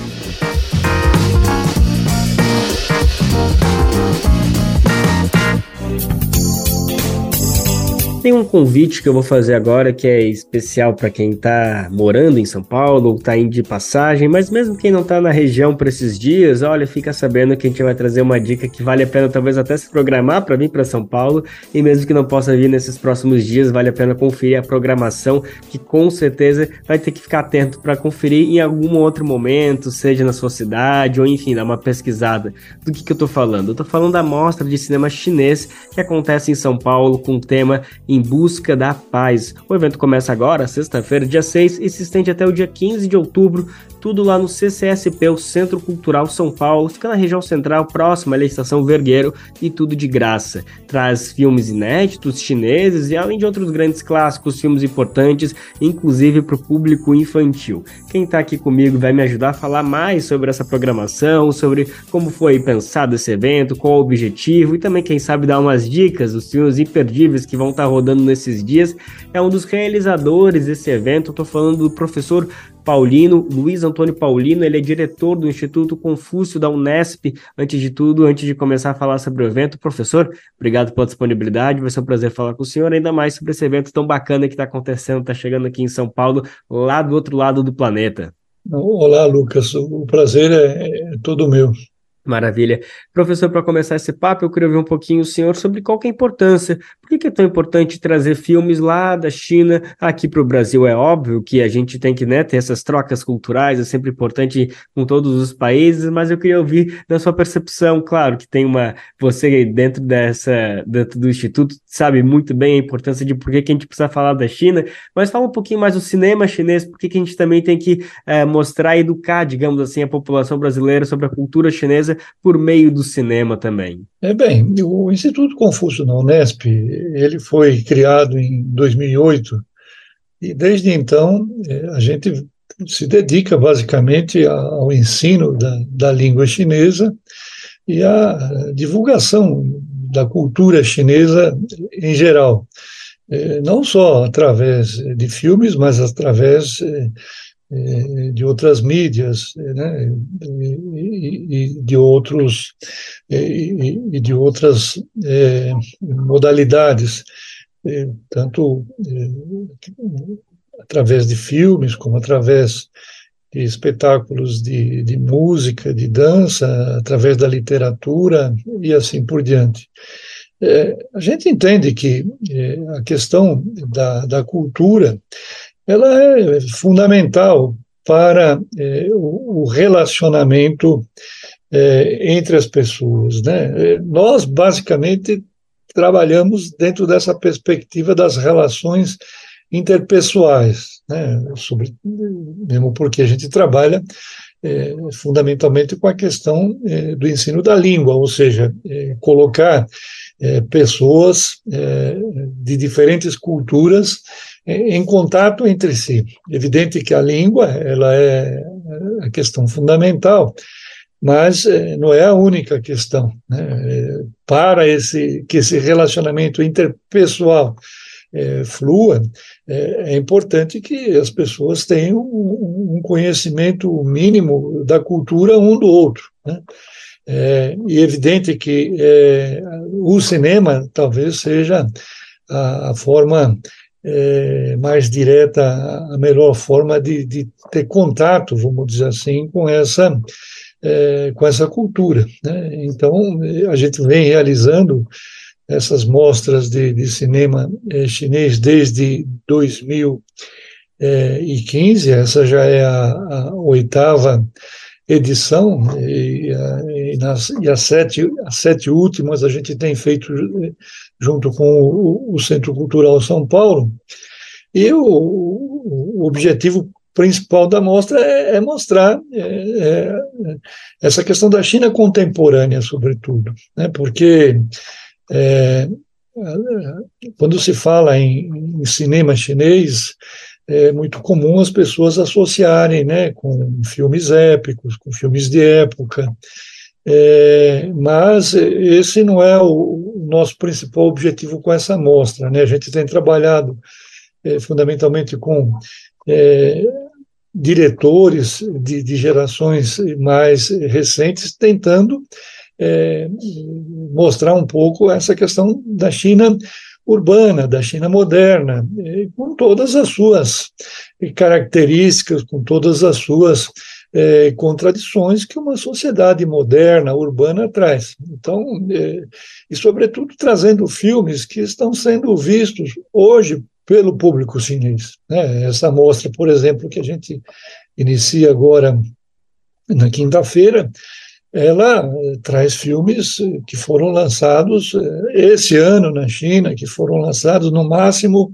Tem um convite que eu vou fazer agora que é especial para quem está morando em São Paulo ou está indo de passagem, mas mesmo quem não está na região por esses dias, olha, fica sabendo que a gente vai trazer uma dica que vale a pena talvez até se programar para vir para São Paulo e mesmo que não possa vir nesses próximos dias, vale a pena conferir a programação que com certeza vai ter que ficar atento para conferir em algum outro momento, seja na sua cidade ou enfim, dar uma pesquisada. Do que, que eu estou falando? Eu estou falando da mostra de cinema chinês que acontece em São Paulo com o tema em Busca da Paz. O evento começa agora, sexta-feira, dia 6, e se estende até o dia 15 de outubro, tudo lá no CCSP, o Centro Cultural São Paulo, fica na região central, próxima à Estação Vergueiro, e tudo de graça. Traz filmes inéditos chineses e além de outros grandes clássicos, filmes importantes, inclusive para o público infantil. Quem está aqui comigo vai me ajudar a falar mais sobre essa programação, sobre como foi pensado esse evento, qual o objetivo e também, quem sabe, dar umas dicas dos filmes imperdíveis que vão estar tá nesses dias. É um dos realizadores desse evento, estou falando do professor Paulino, Luiz Antônio Paulino, ele é diretor do Instituto Confúcio da Unesp. Antes de tudo, antes de começar a falar sobre o evento, professor, obrigado pela disponibilidade, vai ser um prazer falar com o senhor, ainda mais sobre esse evento tão bacana que está acontecendo, está chegando aqui em São Paulo, lá do outro lado do planeta. Olá, Lucas, o prazer é, é todo meu. Maravilha. Professor, para começar esse papo, eu queria ouvir um pouquinho o senhor sobre qual é a importância, por que, é tão importante trazer filmes lá da China aqui para o Brasil? É óbvio que a gente tem que né, ter essas trocas culturais, é sempre importante com todos os países, mas eu queria ouvir da sua percepção, claro, que tem uma, você dentro dessa, dentro do Instituto, sabe muito bem a importância de por que, que a gente precisa falar da China, mas fala um pouquinho mais do cinema chinês, por que, que a gente também tem que é, mostrar e educar, digamos assim, a população brasileira sobre a cultura chinesa por meio do cinema também? É bem, o Instituto Confúcio na Unesp, ele foi criado em 2008 e desde então é, a gente se dedica basicamente ao ensino da, da língua chinesa e à divulgação da cultura chinesa em geral, é, não só através de filmes, mas através é, de outras mídias né, e, de outros e, e de outras modalidades tanto através de filmes como através de espetáculos de, de música de dança através da literatura e assim por diante. A gente entende que a questão da, da cultura ela é fundamental para é, o, relacionamento é, entre as pessoas. Né? Nós, basicamente, trabalhamos dentro dessa perspectiva das relações interpessoais, né? Sobre, mesmo porque a gente trabalha é, fundamentalmente com a questão é, do ensino da língua, ou seja, é, colocar é, pessoas de diferentes culturas em contato entre si. Evidente que a língua ela é a questão fundamental, mas não é a única questão. Né? Para esse que esse relacionamento interpessoal é, flua, é, é, importante que as pessoas tenham um, um conhecimento mínimo da cultura um do outro. Né? É, e evidente que é, o cinema talvez seja a, a forma é, mais direta, a melhor forma de, de, ter contato, vamos dizer assim, com essa, é, com essa cultura. Né? Então, a gente vem realizando essas mostras de, de cinema é, chinês desde 2015, essa já é a, a oitava edição, e, nas, e as, sete, as sete últimas a gente tem feito junto com o, o Centro Cultural São Paulo, e o, o objetivo principal da mostra é, é mostrar é, é, essa questão da China contemporânea, sobretudo, né, porque quando se fala em, em cinema chinês, é muito comum as pessoas associarem né, com filmes épicos, com filmes de época, é, mas esse não é o, nosso principal objetivo com essa mostra. Né? A gente tem trabalhado é, fundamentalmente com é, diretores de, de, gerações mais recentes, tentando é, mostrar um pouco essa questão da China urbana da China moderna, com todas as suas características, com todas as suas é, contradições que uma sociedade moderna, urbana traz. Então, é, e sobretudo trazendo filmes que estão sendo vistos hoje pelo público chinês. Né? Essa mostra, por exemplo, que a gente inicia agora na quinta-feira, ela eh, traz filmes que foram lançados eh, esse ano na China, que foram lançados no máximo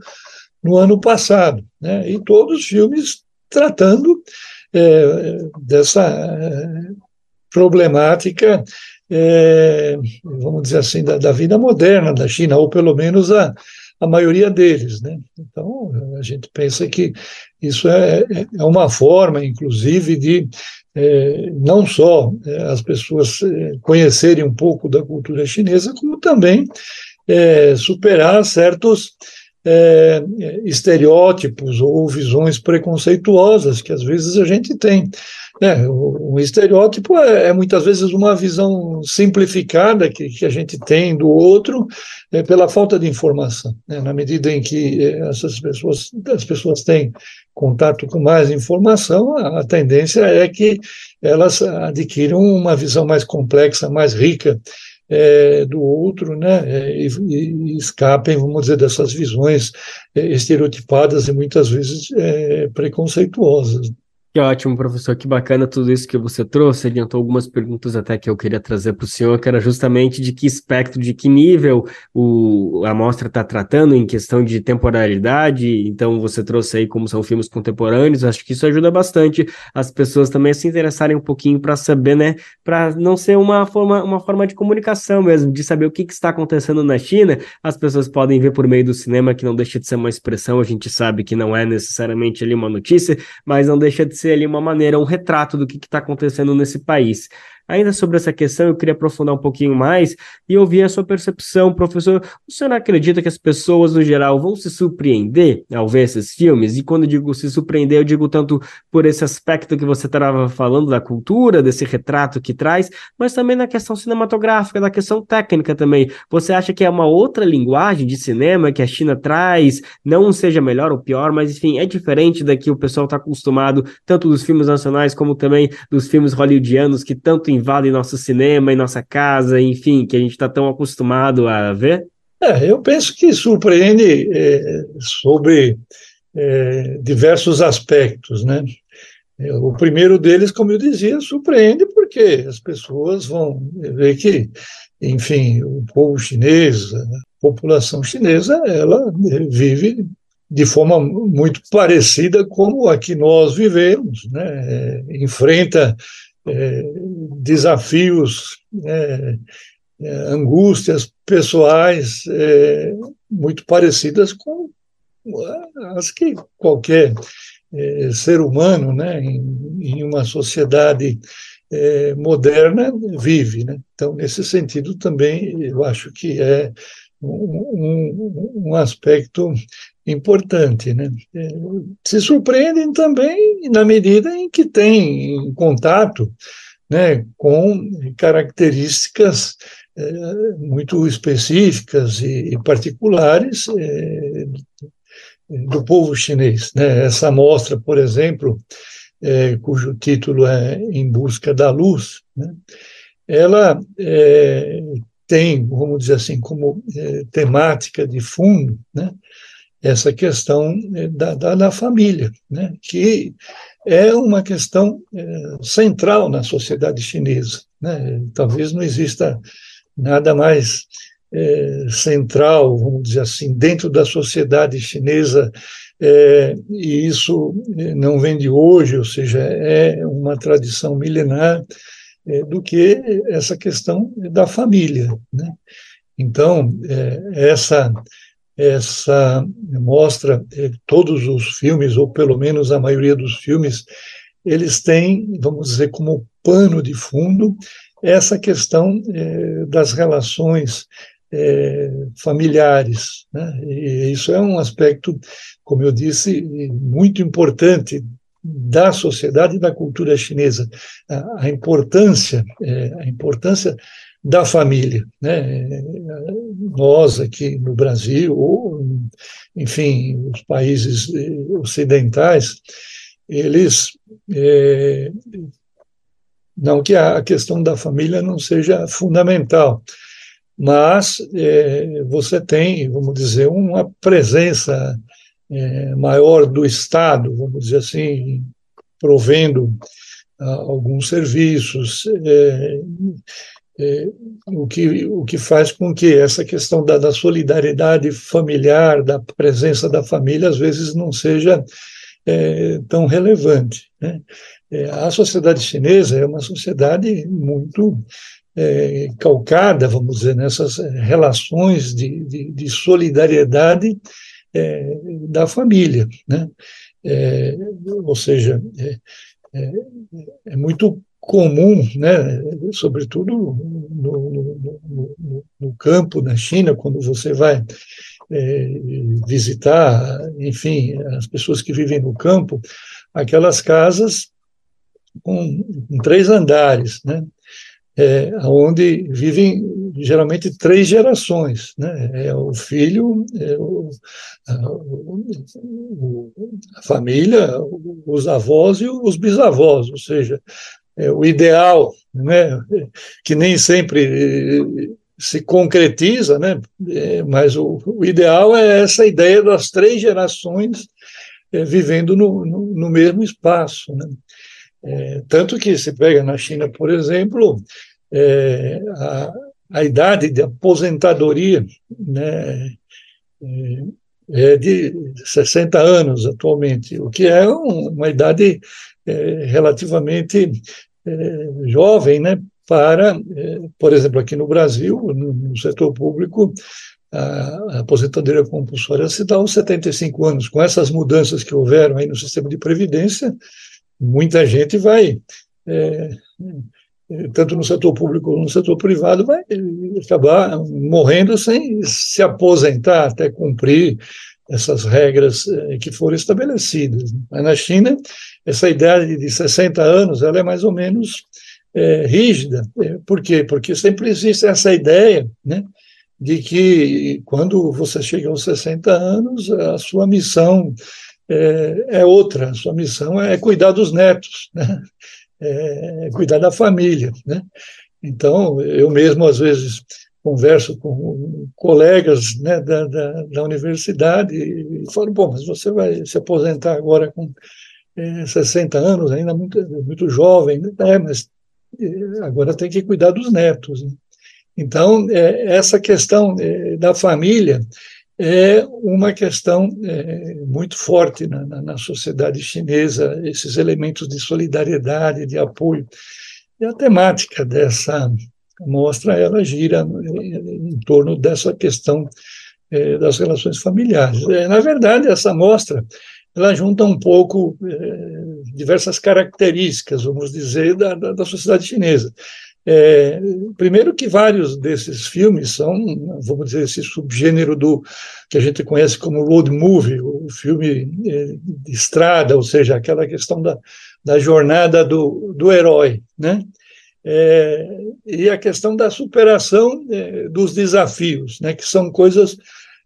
no ano passado, né? e todos filmes tratando é, dessa problemática, é, vamos dizer assim, da, da, vida moderna da China, ou pelo menos a, a maioria deles. Né? Então, a gente pensa que isso é, é uma forma, inclusive, de é, não só é, as pessoas é, conhecerem um pouco da cultura chinesa, como também é, superar certos é, estereótipos ou visões preconceituosas que às vezes a gente tem. Né? Um estereótipo é, é, muitas vezes uma visão simplificada que, que a gente tem do outro é, pela falta de informação. Né? Na medida em que é, essas pessoas, as pessoas têm contato com mais informação, a, a tendência é que elas adquiram uma visão mais complexa, mais rica é, do outro, né, é, e, e, escapem, vamos dizer, dessas visões é, estereotipadas e muitas vezes é, preconceituosas. Que ótimo, professor, que bacana tudo isso que você trouxe. Adiantou algumas perguntas até que eu queria trazer para o senhor, que era justamente de que espectro, de que nível o, a mostra está tratando em questão de temporalidade. Então, você trouxe aí como são filmes contemporâneos. Acho que isso ajuda bastante as pessoas também a se interessarem um pouquinho para saber, né? Para não ser uma forma, uma forma de comunicação mesmo, de saber o que, que está acontecendo na China. As pessoas podem ver por meio do cinema, que não deixa de ser uma expressão. A gente sabe que não é necessariamente ali uma notícia, mas não deixa de ser ser ali uma maneira, um retrato do que está acontecendo nesse país. Ainda sobre essa questão, eu queria aprofundar um pouquinho mais e ouvir a sua percepção, professor. O senhor acredita que as pessoas, no geral, vão se surpreender ao ver esses filmes? E quando eu digo se surpreender, eu digo tanto por esse aspecto que você estava falando da cultura, desse retrato que traz, mas também na questão cinematográfica, na questão técnica também. Você acha que é uma outra linguagem de cinema que a China traz? Não seja melhor ou pior, mas enfim, é diferente da que o pessoal está acostumado, tanto dos filmes nacionais como também dos filmes hollywoodianos que tanto invadem nosso cinema e nossa casa, enfim, que a gente está tão acostumado a ver? É, eu penso que surpreende é, sobre é, diversos aspectos, né? É, o primeiro deles, como eu dizia, surpreende porque as pessoas vão ver que, enfim, o povo chinês, a população chinesa, ela vive de forma muito parecida como a que nós vivemos, né? É, enfrenta é, desafios, é, é, angústias pessoais é, muito parecidas com as que qualquer é, ser humano, né, em, em uma sociedade é, moderna vive. Né? Então, nesse sentido, também eu acho que é um, um, um aspecto importante. Né? É, se surpreendem também na medida em que têm contato né, com características é, muito específicas e, e particulares é, do povo chinês. Né? Essa mostra, por exemplo, é, cujo título é Em Busca da Luz, né? ela é, tem, vamos dizer assim, como é, temática de fundo, né, essa questão da, da, da, família, né, que é uma questão é, central na sociedade chinesa. Né, talvez não exista nada mais é, central, vamos dizer assim, dentro da sociedade chinesa, é, e isso é, não vem de hoje, ou seja, é uma tradição milenar é, do que essa questão da família. Né? Então, é, essa, essa mostra, é, todos os filmes, ou pelo menos a maioria dos filmes, eles têm, vamos dizer, como pano de fundo essa questão é, das relações é, familiares. Né? E isso é um aspecto, como eu disse, muito importante da sociedade e da cultura chinesa, a, importância, a importância da família. Né? Nós aqui no Brasil, ou, enfim, os países ocidentais, eles. É, não que a questão da família não seja fundamental, mas é, você tem, vamos dizer, uma presença é, maior do Estado, vamos dizer assim, provendo ah, alguns serviços, é, é, o, que, o que faz com que essa questão da, da, solidariedade familiar, da presença da família, às vezes não seja é, tão relevante. Né? É, a sociedade chinesa é uma sociedade muito é, calcada, vamos dizer, nessas relações de, de, de solidariedade é, da família, né? É, ou seja, é, muito comum, né, sobretudo no, no, no, no, campo, na China, quando você vai é, visitar, enfim, as pessoas que vivem no campo, aquelas casas com, com três andares, né? É, onde vivem geralmente três gerações, né? É o filho, é o, a, a, família, os avós e os bisavós, ou seja, o ideal, né? Que nem sempre eh, se concretiza, né? É, mas o, o, ideal é essa ideia das três gerações é, vivendo no, no, no mesmo espaço, né? É, tanto que se pega na China, por exemplo, é, a, a, idade de aposentadoria né, é, é de 60 anos atualmente, o que é um, uma idade é, relativamente é, jovem, né, para, é, por exemplo, aqui no Brasil, no, no setor público, a, aposentadoria compulsória se dá aos 75 anos. Com essas mudanças que houveram aí no sistema de previdência, muita gente vai, é, tanto no setor público como no setor privado, vai acabar morrendo sem se aposentar até cumprir essas regras que foram estabelecidas. Mas na China, essa idade de 60 anos ela é mais ou menos é, rígida. É, por quê? Porque sempre existe essa ideia né, de que quando você chega aos 60 anos, a sua missão é, é outra. A sua missão é cuidar dos netos, né? é cuidar da família. Né? Então, eu mesmo, às vezes, converso com colegas né, da, da, da, universidade e falo, bom, mas você vai se aposentar agora com é, 60 anos, ainda muito, muito jovem, né? é, mas é, agora tem que cuidar dos netos. Né? Então, é, essa questão é, da família é uma questão é, muito forte na, na, na, sociedade chinesa, esses elementos de solidariedade, de apoio. E a temática dessa mostra, ela gira em, torno dessa questão é, das relações familiares. É, na verdade, essa mostra, ela junta um pouco é, diversas características, vamos dizer, da, da, da sociedade chinesa. É, primeiro que vários desses filmes são, vamos dizer, esse subgênero do que a gente conhece como road movie, o filme é, de estrada, ou seja, aquela questão da, da jornada do, do herói, né? É, e a questão da superação é, dos desafios, né? Que são coisas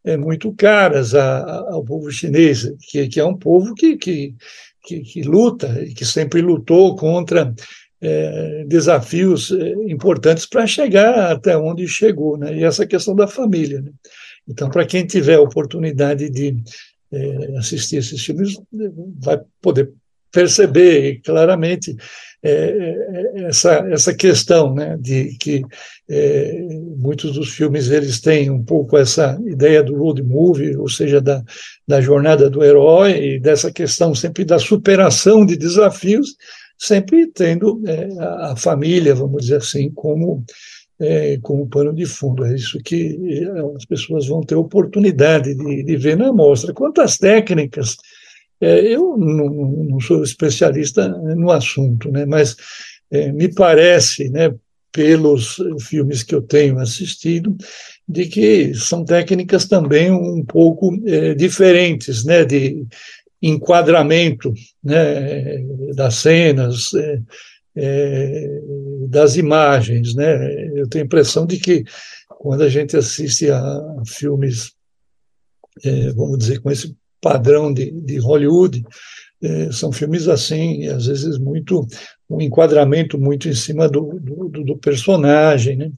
é, muito caras a, ao povo chinês, que, que é um povo que, que, que, que luta e que sempre lutou contra é, desafios é, importantes para chegar até onde chegou, né? E essa questão da família. Né? Então, para quem tiver oportunidade de é, assistir esses filmes, vai poder perceber claramente é, é, essa, essa questão né, de que é, muitos dos filmes eles têm um pouco essa ideia do road movie, ou seja, da, da jornada do herói, e dessa questão sempre da superação de desafios, sempre tendo é, a família, vamos dizer assim, como, é, como pano de fundo. É isso que é, as pessoas vão ter oportunidade de, de ver na mostra. Quanto às técnicas, eu não, não, sou especialista no assunto, né, mas é, me parece, né, pelos filmes que eu tenho assistido, de que são técnicas também um pouco é, diferentes, né, de, enquadramento né, das cenas, é, é, das imagens, né? Eu tenho a impressão de que quando a gente assiste a filmes, é, vamos dizer, com esse padrão de, de Hollywood, é, são filmes assim, às vezes muito um enquadramento muito em cima do, do, do personagem, né?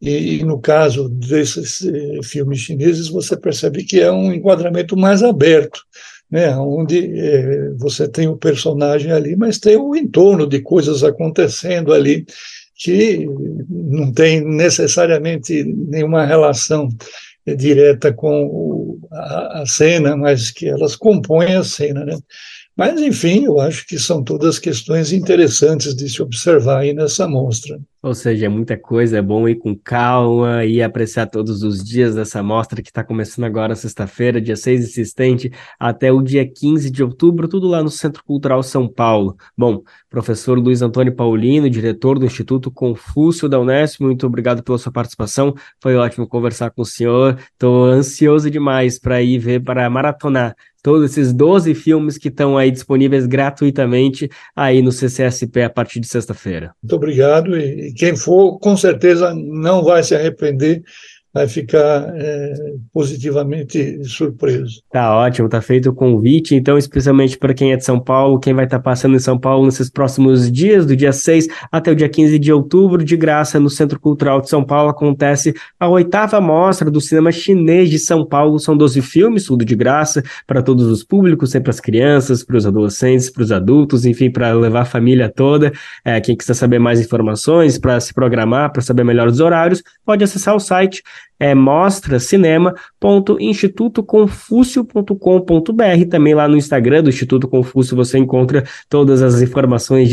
E, e, no caso desses eh, filmes chineses, você percebe que é um enquadramento mais aberto, né? onde eh, você tem o personagem ali, mas tem o entorno de coisas acontecendo ali que não tem necessariamente nenhuma relação eh, direta com o, a, a, cena, mas que elas compõem a cena. Né? Mas, enfim, eu acho que são todas questões interessantes de se observar aí nessa mostra. Ou seja, é muita coisa, é bom ir com calma e apreciar todos os dias dessa mostra que está começando agora sexta-feira, dia 6 e se estende até o dia 15 de outubro, tudo lá no Centro Cultural São Paulo. Bom, professor Luiz Antônio Paulino, diretor do Instituto Confúcio da Unesp, muito obrigado pela sua participação, foi ótimo conversar com o senhor, estou ansioso demais para ir ver, para maratonar todos esses 12 filmes que estão aí disponíveis gratuitamente aí no CCSP a partir de sexta-feira. Muito obrigado e quem for, com certeza não vai se arrepender vai ficar é, positivamente surpreso. Tá ótimo, tá feito o convite, então, especialmente para quem é de São Paulo, quem vai estar tá passando em São Paulo nesses próximos dias, do dia 6 até o dia 15 de outubro, de graça, no Centro Cultural de São Paulo, acontece a oitava mostra do cinema chinês de São Paulo. São 12 filmes, tudo de graça, para todos os públicos, sempre para as crianças, para os adolescentes, para os adultos, enfim, para levar a família toda. É, quem quiser saber mais informações, para se programar, para saber melhor os horários, pode acessar o site é mostracinema.institutoconfúcio.com.br. Também lá no Instagram do Instituto Confúcio você encontra todas as informações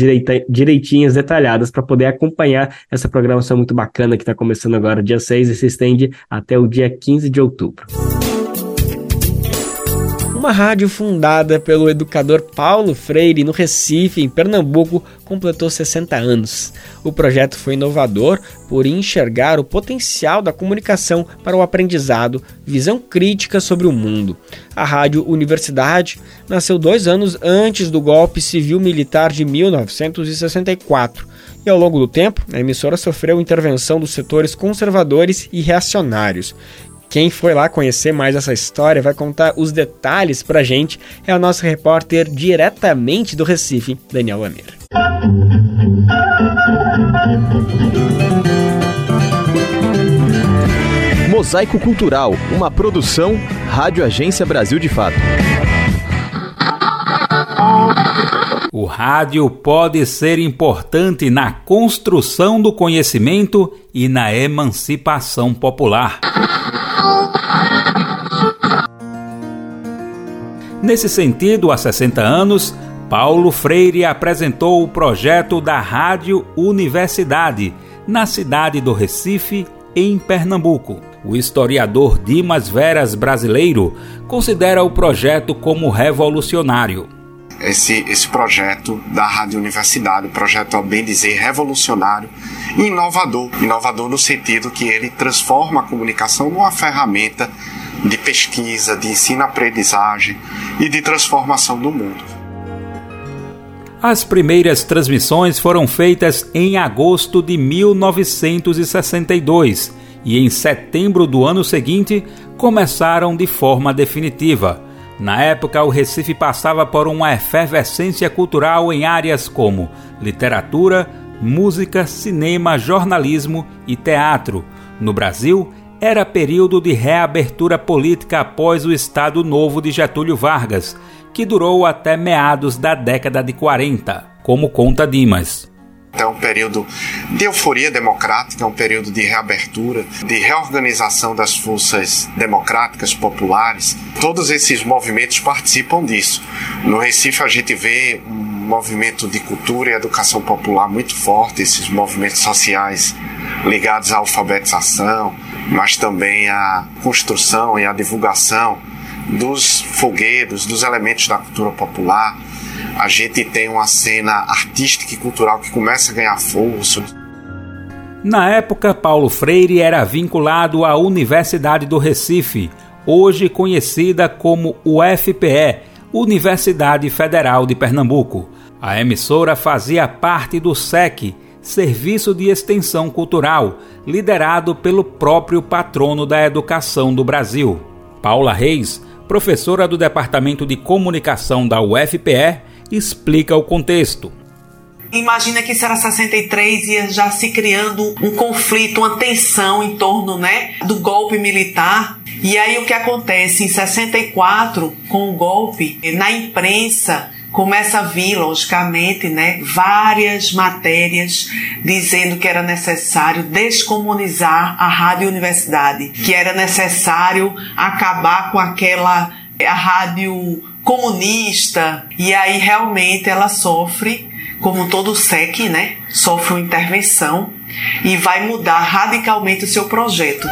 direitinhas, detalhadas, para poder acompanhar essa programação muito bacana que está começando agora, dia 6, e se estende até o dia 15 de outubro uma rádio fundada pelo educador Paulo Freire no Recife, em Pernambuco, completou 60 anos. O projeto foi inovador por enxergar o potencial da comunicação para o aprendizado, visão crítica sobre o mundo. A Rádio Universidade nasceu dois anos antes do golpe civil-militar de 1964 e ao longo do tempo, a emissora sofreu intervenção dos setores conservadores e reacionários. Quem foi lá conhecer mais essa história vai contar os detalhes pra gente é o nosso repórter diretamente do Recife, Daniel Lamir. Mosaico Cultural, uma produção Rádio Agência Brasil de Fato. O rádio pode ser importante na construção do conhecimento e na emancipação popular. Nesse sentido, há 60 anos, Paulo Freire apresentou o projeto da Rádio Universidade, na cidade do Recife, em Pernambuco. O historiador Dimas Veras brasileiro considera o projeto como revolucionário. Esse, esse projeto da Rádio Universidade, o projeto, ao bem dizer, revolucionário e inovador. Inovador no sentido que ele transforma a comunicação numa ferramenta de pesquisa, de ensino-aprendizagem e de transformação do mundo. As primeiras transmissões foram feitas em agosto de 1962 e em setembro do ano seguinte começaram de forma definitiva. Na época, o Recife passava por uma efervescência cultural em áreas como literatura, música, cinema, jornalismo e teatro. No Brasil, era período de reabertura política após o Estado Novo de Getúlio Vargas, que durou até meados da década de 40, como conta Dimas. É um período de euforia democrática, é um período de reabertura, de reorganização das forças democráticas populares. Todos esses movimentos participam disso. No Recife a gente vê um movimento de cultura e educação popular muito forte, esses movimentos sociais ligados à alfabetização, mas também à construção e à divulgação dos fogueiros, dos elementos da cultura popular. A gente tem uma cena artística e cultural que começa a ganhar força. Na época, Paulo Freire era vinculado à Universidade do Recife, hoje conhecida como UFPE, Universidade Federal de Pernambuco. A emissora fazia parte do SEC, Serviço de Extensão Cultural, liderado pelo próprio patrono da educação do Brasil. Paula Reis, professora do Departamento de Comunicação da UFPE, explica o contexto. Imagina que isso era 63 e já se criando um conflito, uma tensão em torno né, do golpe militar. E aí o que acontece? Em 64, com o golpe, na imprensa começa a vir, logicamente, né, várias matérias dizendo que era necessário descomunizar a rádio universidade, que era necessário acabar com aquela a rádio comunista. E aí realmente ela sofre, como todo SEC, né, sofre uma intervenção e vai mudar radicalmente o seu projeto.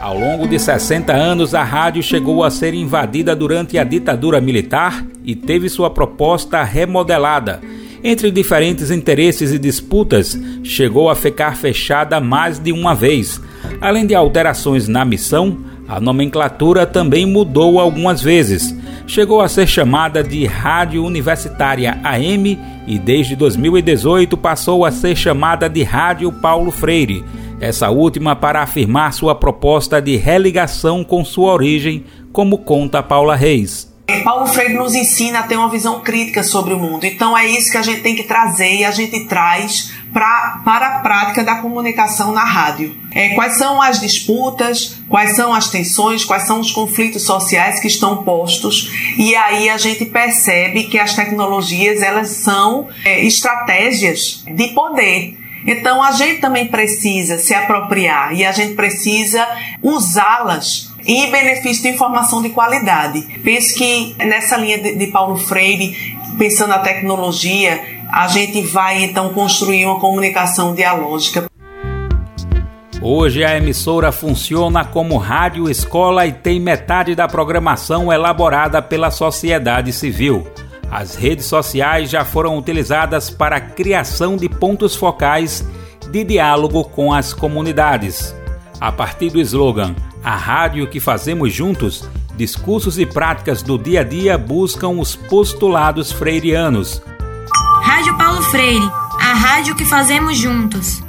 Ao longo de 60 anos, a rádio chegou a ser invadida durante a ditadura militar e teve sua proposta remodelada. Entre diferentes interesses e disputas, chegou a ficar fechada mais de uma vez. Além de alterações na missão, a nomenclatura também mudou algumas vezes. Chegou a ser chamada de Rádio Universitária AM e desde 2018 passou a ser chamada de Rádio Paulo Freire essa última para afirmar sua proposta de religação com sua origem, como conta Paula Reis. Paulo Freire nos ensina a ter uma visão crítica sobre o mundo. Então é isso que a gente tem que trazer e a gente traz pra, para a prática da comunicação na rádio. É, quais são as disputas, quais são as tensões, quais são os conflitos sociais que estão postos e aí a gente percebe que as tecnologias elas são é, estratégias de poder. Então a gente também precisa se apropriar e a gente precisa usá-las em benefício de informação de qualidade. Penso que nessa linha de, de Paulo Freire, pensando na tecnologia, a gente vai então construir uma comunicação dialógica. Hoje a emissora funciona como rádio escola e tem metade da programação elaborada pela sociedade civil. As redes sociais já foram utilizadas para a criação de pontos focais de diálogo com as comunidades. A partir do slogan A Rádio que Fazemos Juntos, discursos e práticas do dia a dia buscam os postulados freirianos. Rádio Paulo Freire, a rádio que fazemos juntos.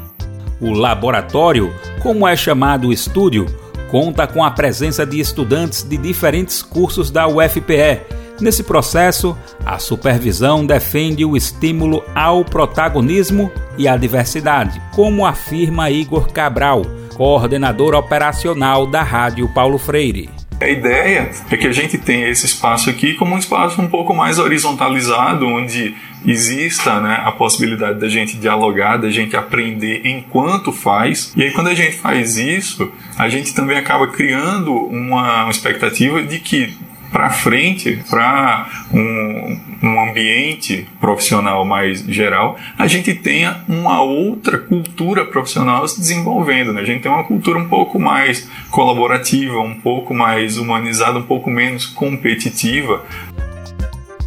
O laboratório, como é chamado o estúdio, conta com a presença de estudantes de diferentes cursos da UFPE Nesse processo, a supervisão defende o estímulo ao protagonismo e à diversidade, como afirma Igor Cabral, coordenador operacional da Rádio Paulo Freire. A ideia é que a gente tenha esse espaço aqui como um espaço um pouco mais horizontalizado, onde exista né, a possibilidade da gente dialogar, da gente aprender enquanto faz. E aí, quando a gente faz isso, a gente também acaba criando uma expectativa de que para frente, para um, um ambiente profissional mais geral, a gente tenha uma outra cultura profissional se desenvolvendo. Né? A gente tem uma cultura um pouco mais colaborativa, um pouco mais humanizada, um pouco menos competitiva.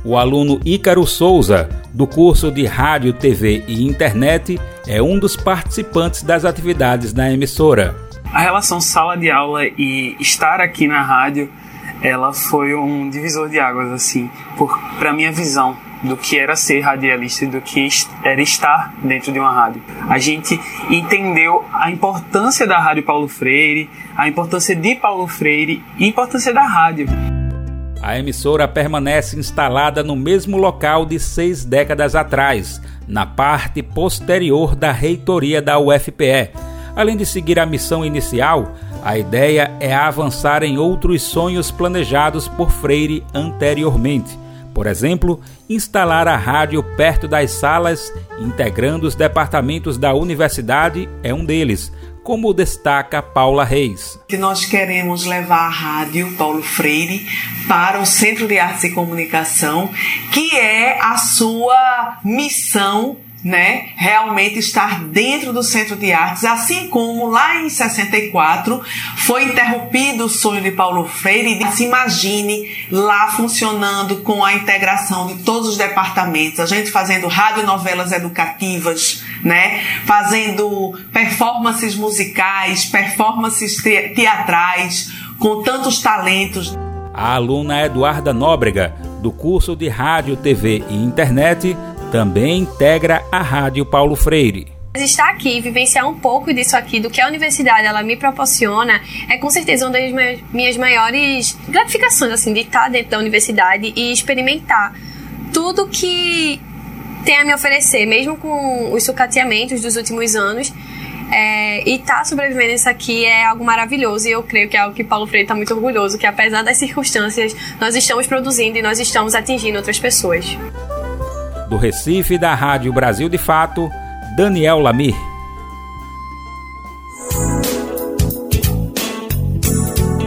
O aluno Ícaro Souza, do curso de Rádio, TV e Internet, é um dos participantes das atividades na emissora. A relação sala de aula e estar aqui na rádio ela foi um divisor de águas assim, para minha visão do que era ser radialista e do que era estar dentro de uma rádio. A gente entendeu a importância da Rádio Paulo Freire, a importância de Paulo Freire e a importância da rádio. A emissora permanece instalada no mesmo local de seis décadas atrás, na parte posterior da reitoria da UFPE. Além de seguir a missão inicial, a ideia é avançar em outros sonhos planejados por Freire anteriormente. Por exemplo, instalar a rádio perto das salas, integrando os departamentos da universidade, é um deles, como destaca Paula Reis. Nós queremos levar a rádio Paulo Freire para o Centro de Artes e Comunicação, que é a sua missão né, realmente estar dentro do Centro de Artes, assim como lá em 64 foi interrompido o sonho de Paulo Freire. Se imagine lá funcionando com a integração de todos os departamentos, a gente fazendo radionovelas educativas, né, fazendo performances musicais, performances teatrais, com tantos talentos. A aluna Eduarda Nóbrega, do curso de Rádio, TV e Internet, também integra a Rádio Paulo Freire. Estar aqui, vivenciar um pouco disso aqui, do que a universidade ela me proporciona, é com certeza uma das minhas maiores gratificações, assim, de estar dentro da universidade e experimentar tudo que tem a me oferecer, mesmo com os sucateamentos dos últimos anos. É, e estar tá sobrevivendo isso aqui é algo maravilhoso e eu creio que é algo que Paulo Freire está muito orgulhoso, que apesar das circunstâncias, nós estamos produzindo e nós estamos atingindo outras pessoas. Do Recife, da Rádio Brasil de Fato, Daniel Lamir.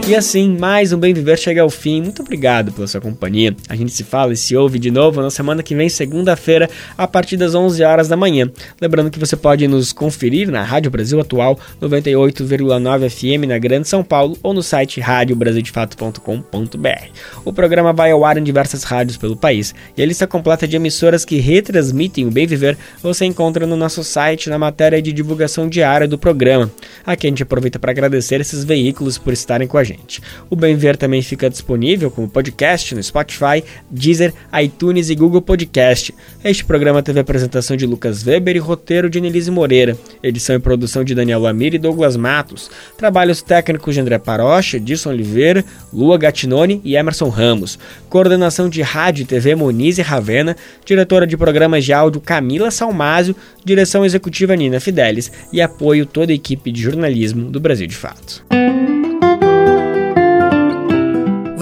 E assim, mais um Bem Viver chega ao fim. Muito obrigado pela sua companhia. A gente se fala e se ouve de novo na semana que vem, segunda-feira, a partir das 11 horas da manhã. Lembrando que você pode nos conferir na Rádio Brasil Atual 98,9 FM na Grande São Paulo ou no site radiobrasildefato.com.br. O programa vai ao ar em diversas rádios pelo país e a lista completa de emissoras que retransmitem o Bem Viver você encontra no nosso site na matéria de divulgação diária do programa. Aqui a gente aproveita para agradecer esses veículos por estarem com a gente gente. O Bem Ver também fica disponível como podcast no Spotify, Deezer, iTunes e Google Podcast. Este programa teve apresentação de Lucas Weber e roteiro de Anelise Moreira, edição e produção de Daniel Lamir e Douglas Matos, trabalhos técnicos de André Parocha, Edson Oliveira, Lua Gattinoni e Emerson Ramos, coordenação de rádio e TV Monize Ravena, diretora de programas de áudio Camila Salmásio, direção executiva Nina Fidelis e apoio toda a equipe de jornalismo do Brasil de Fato.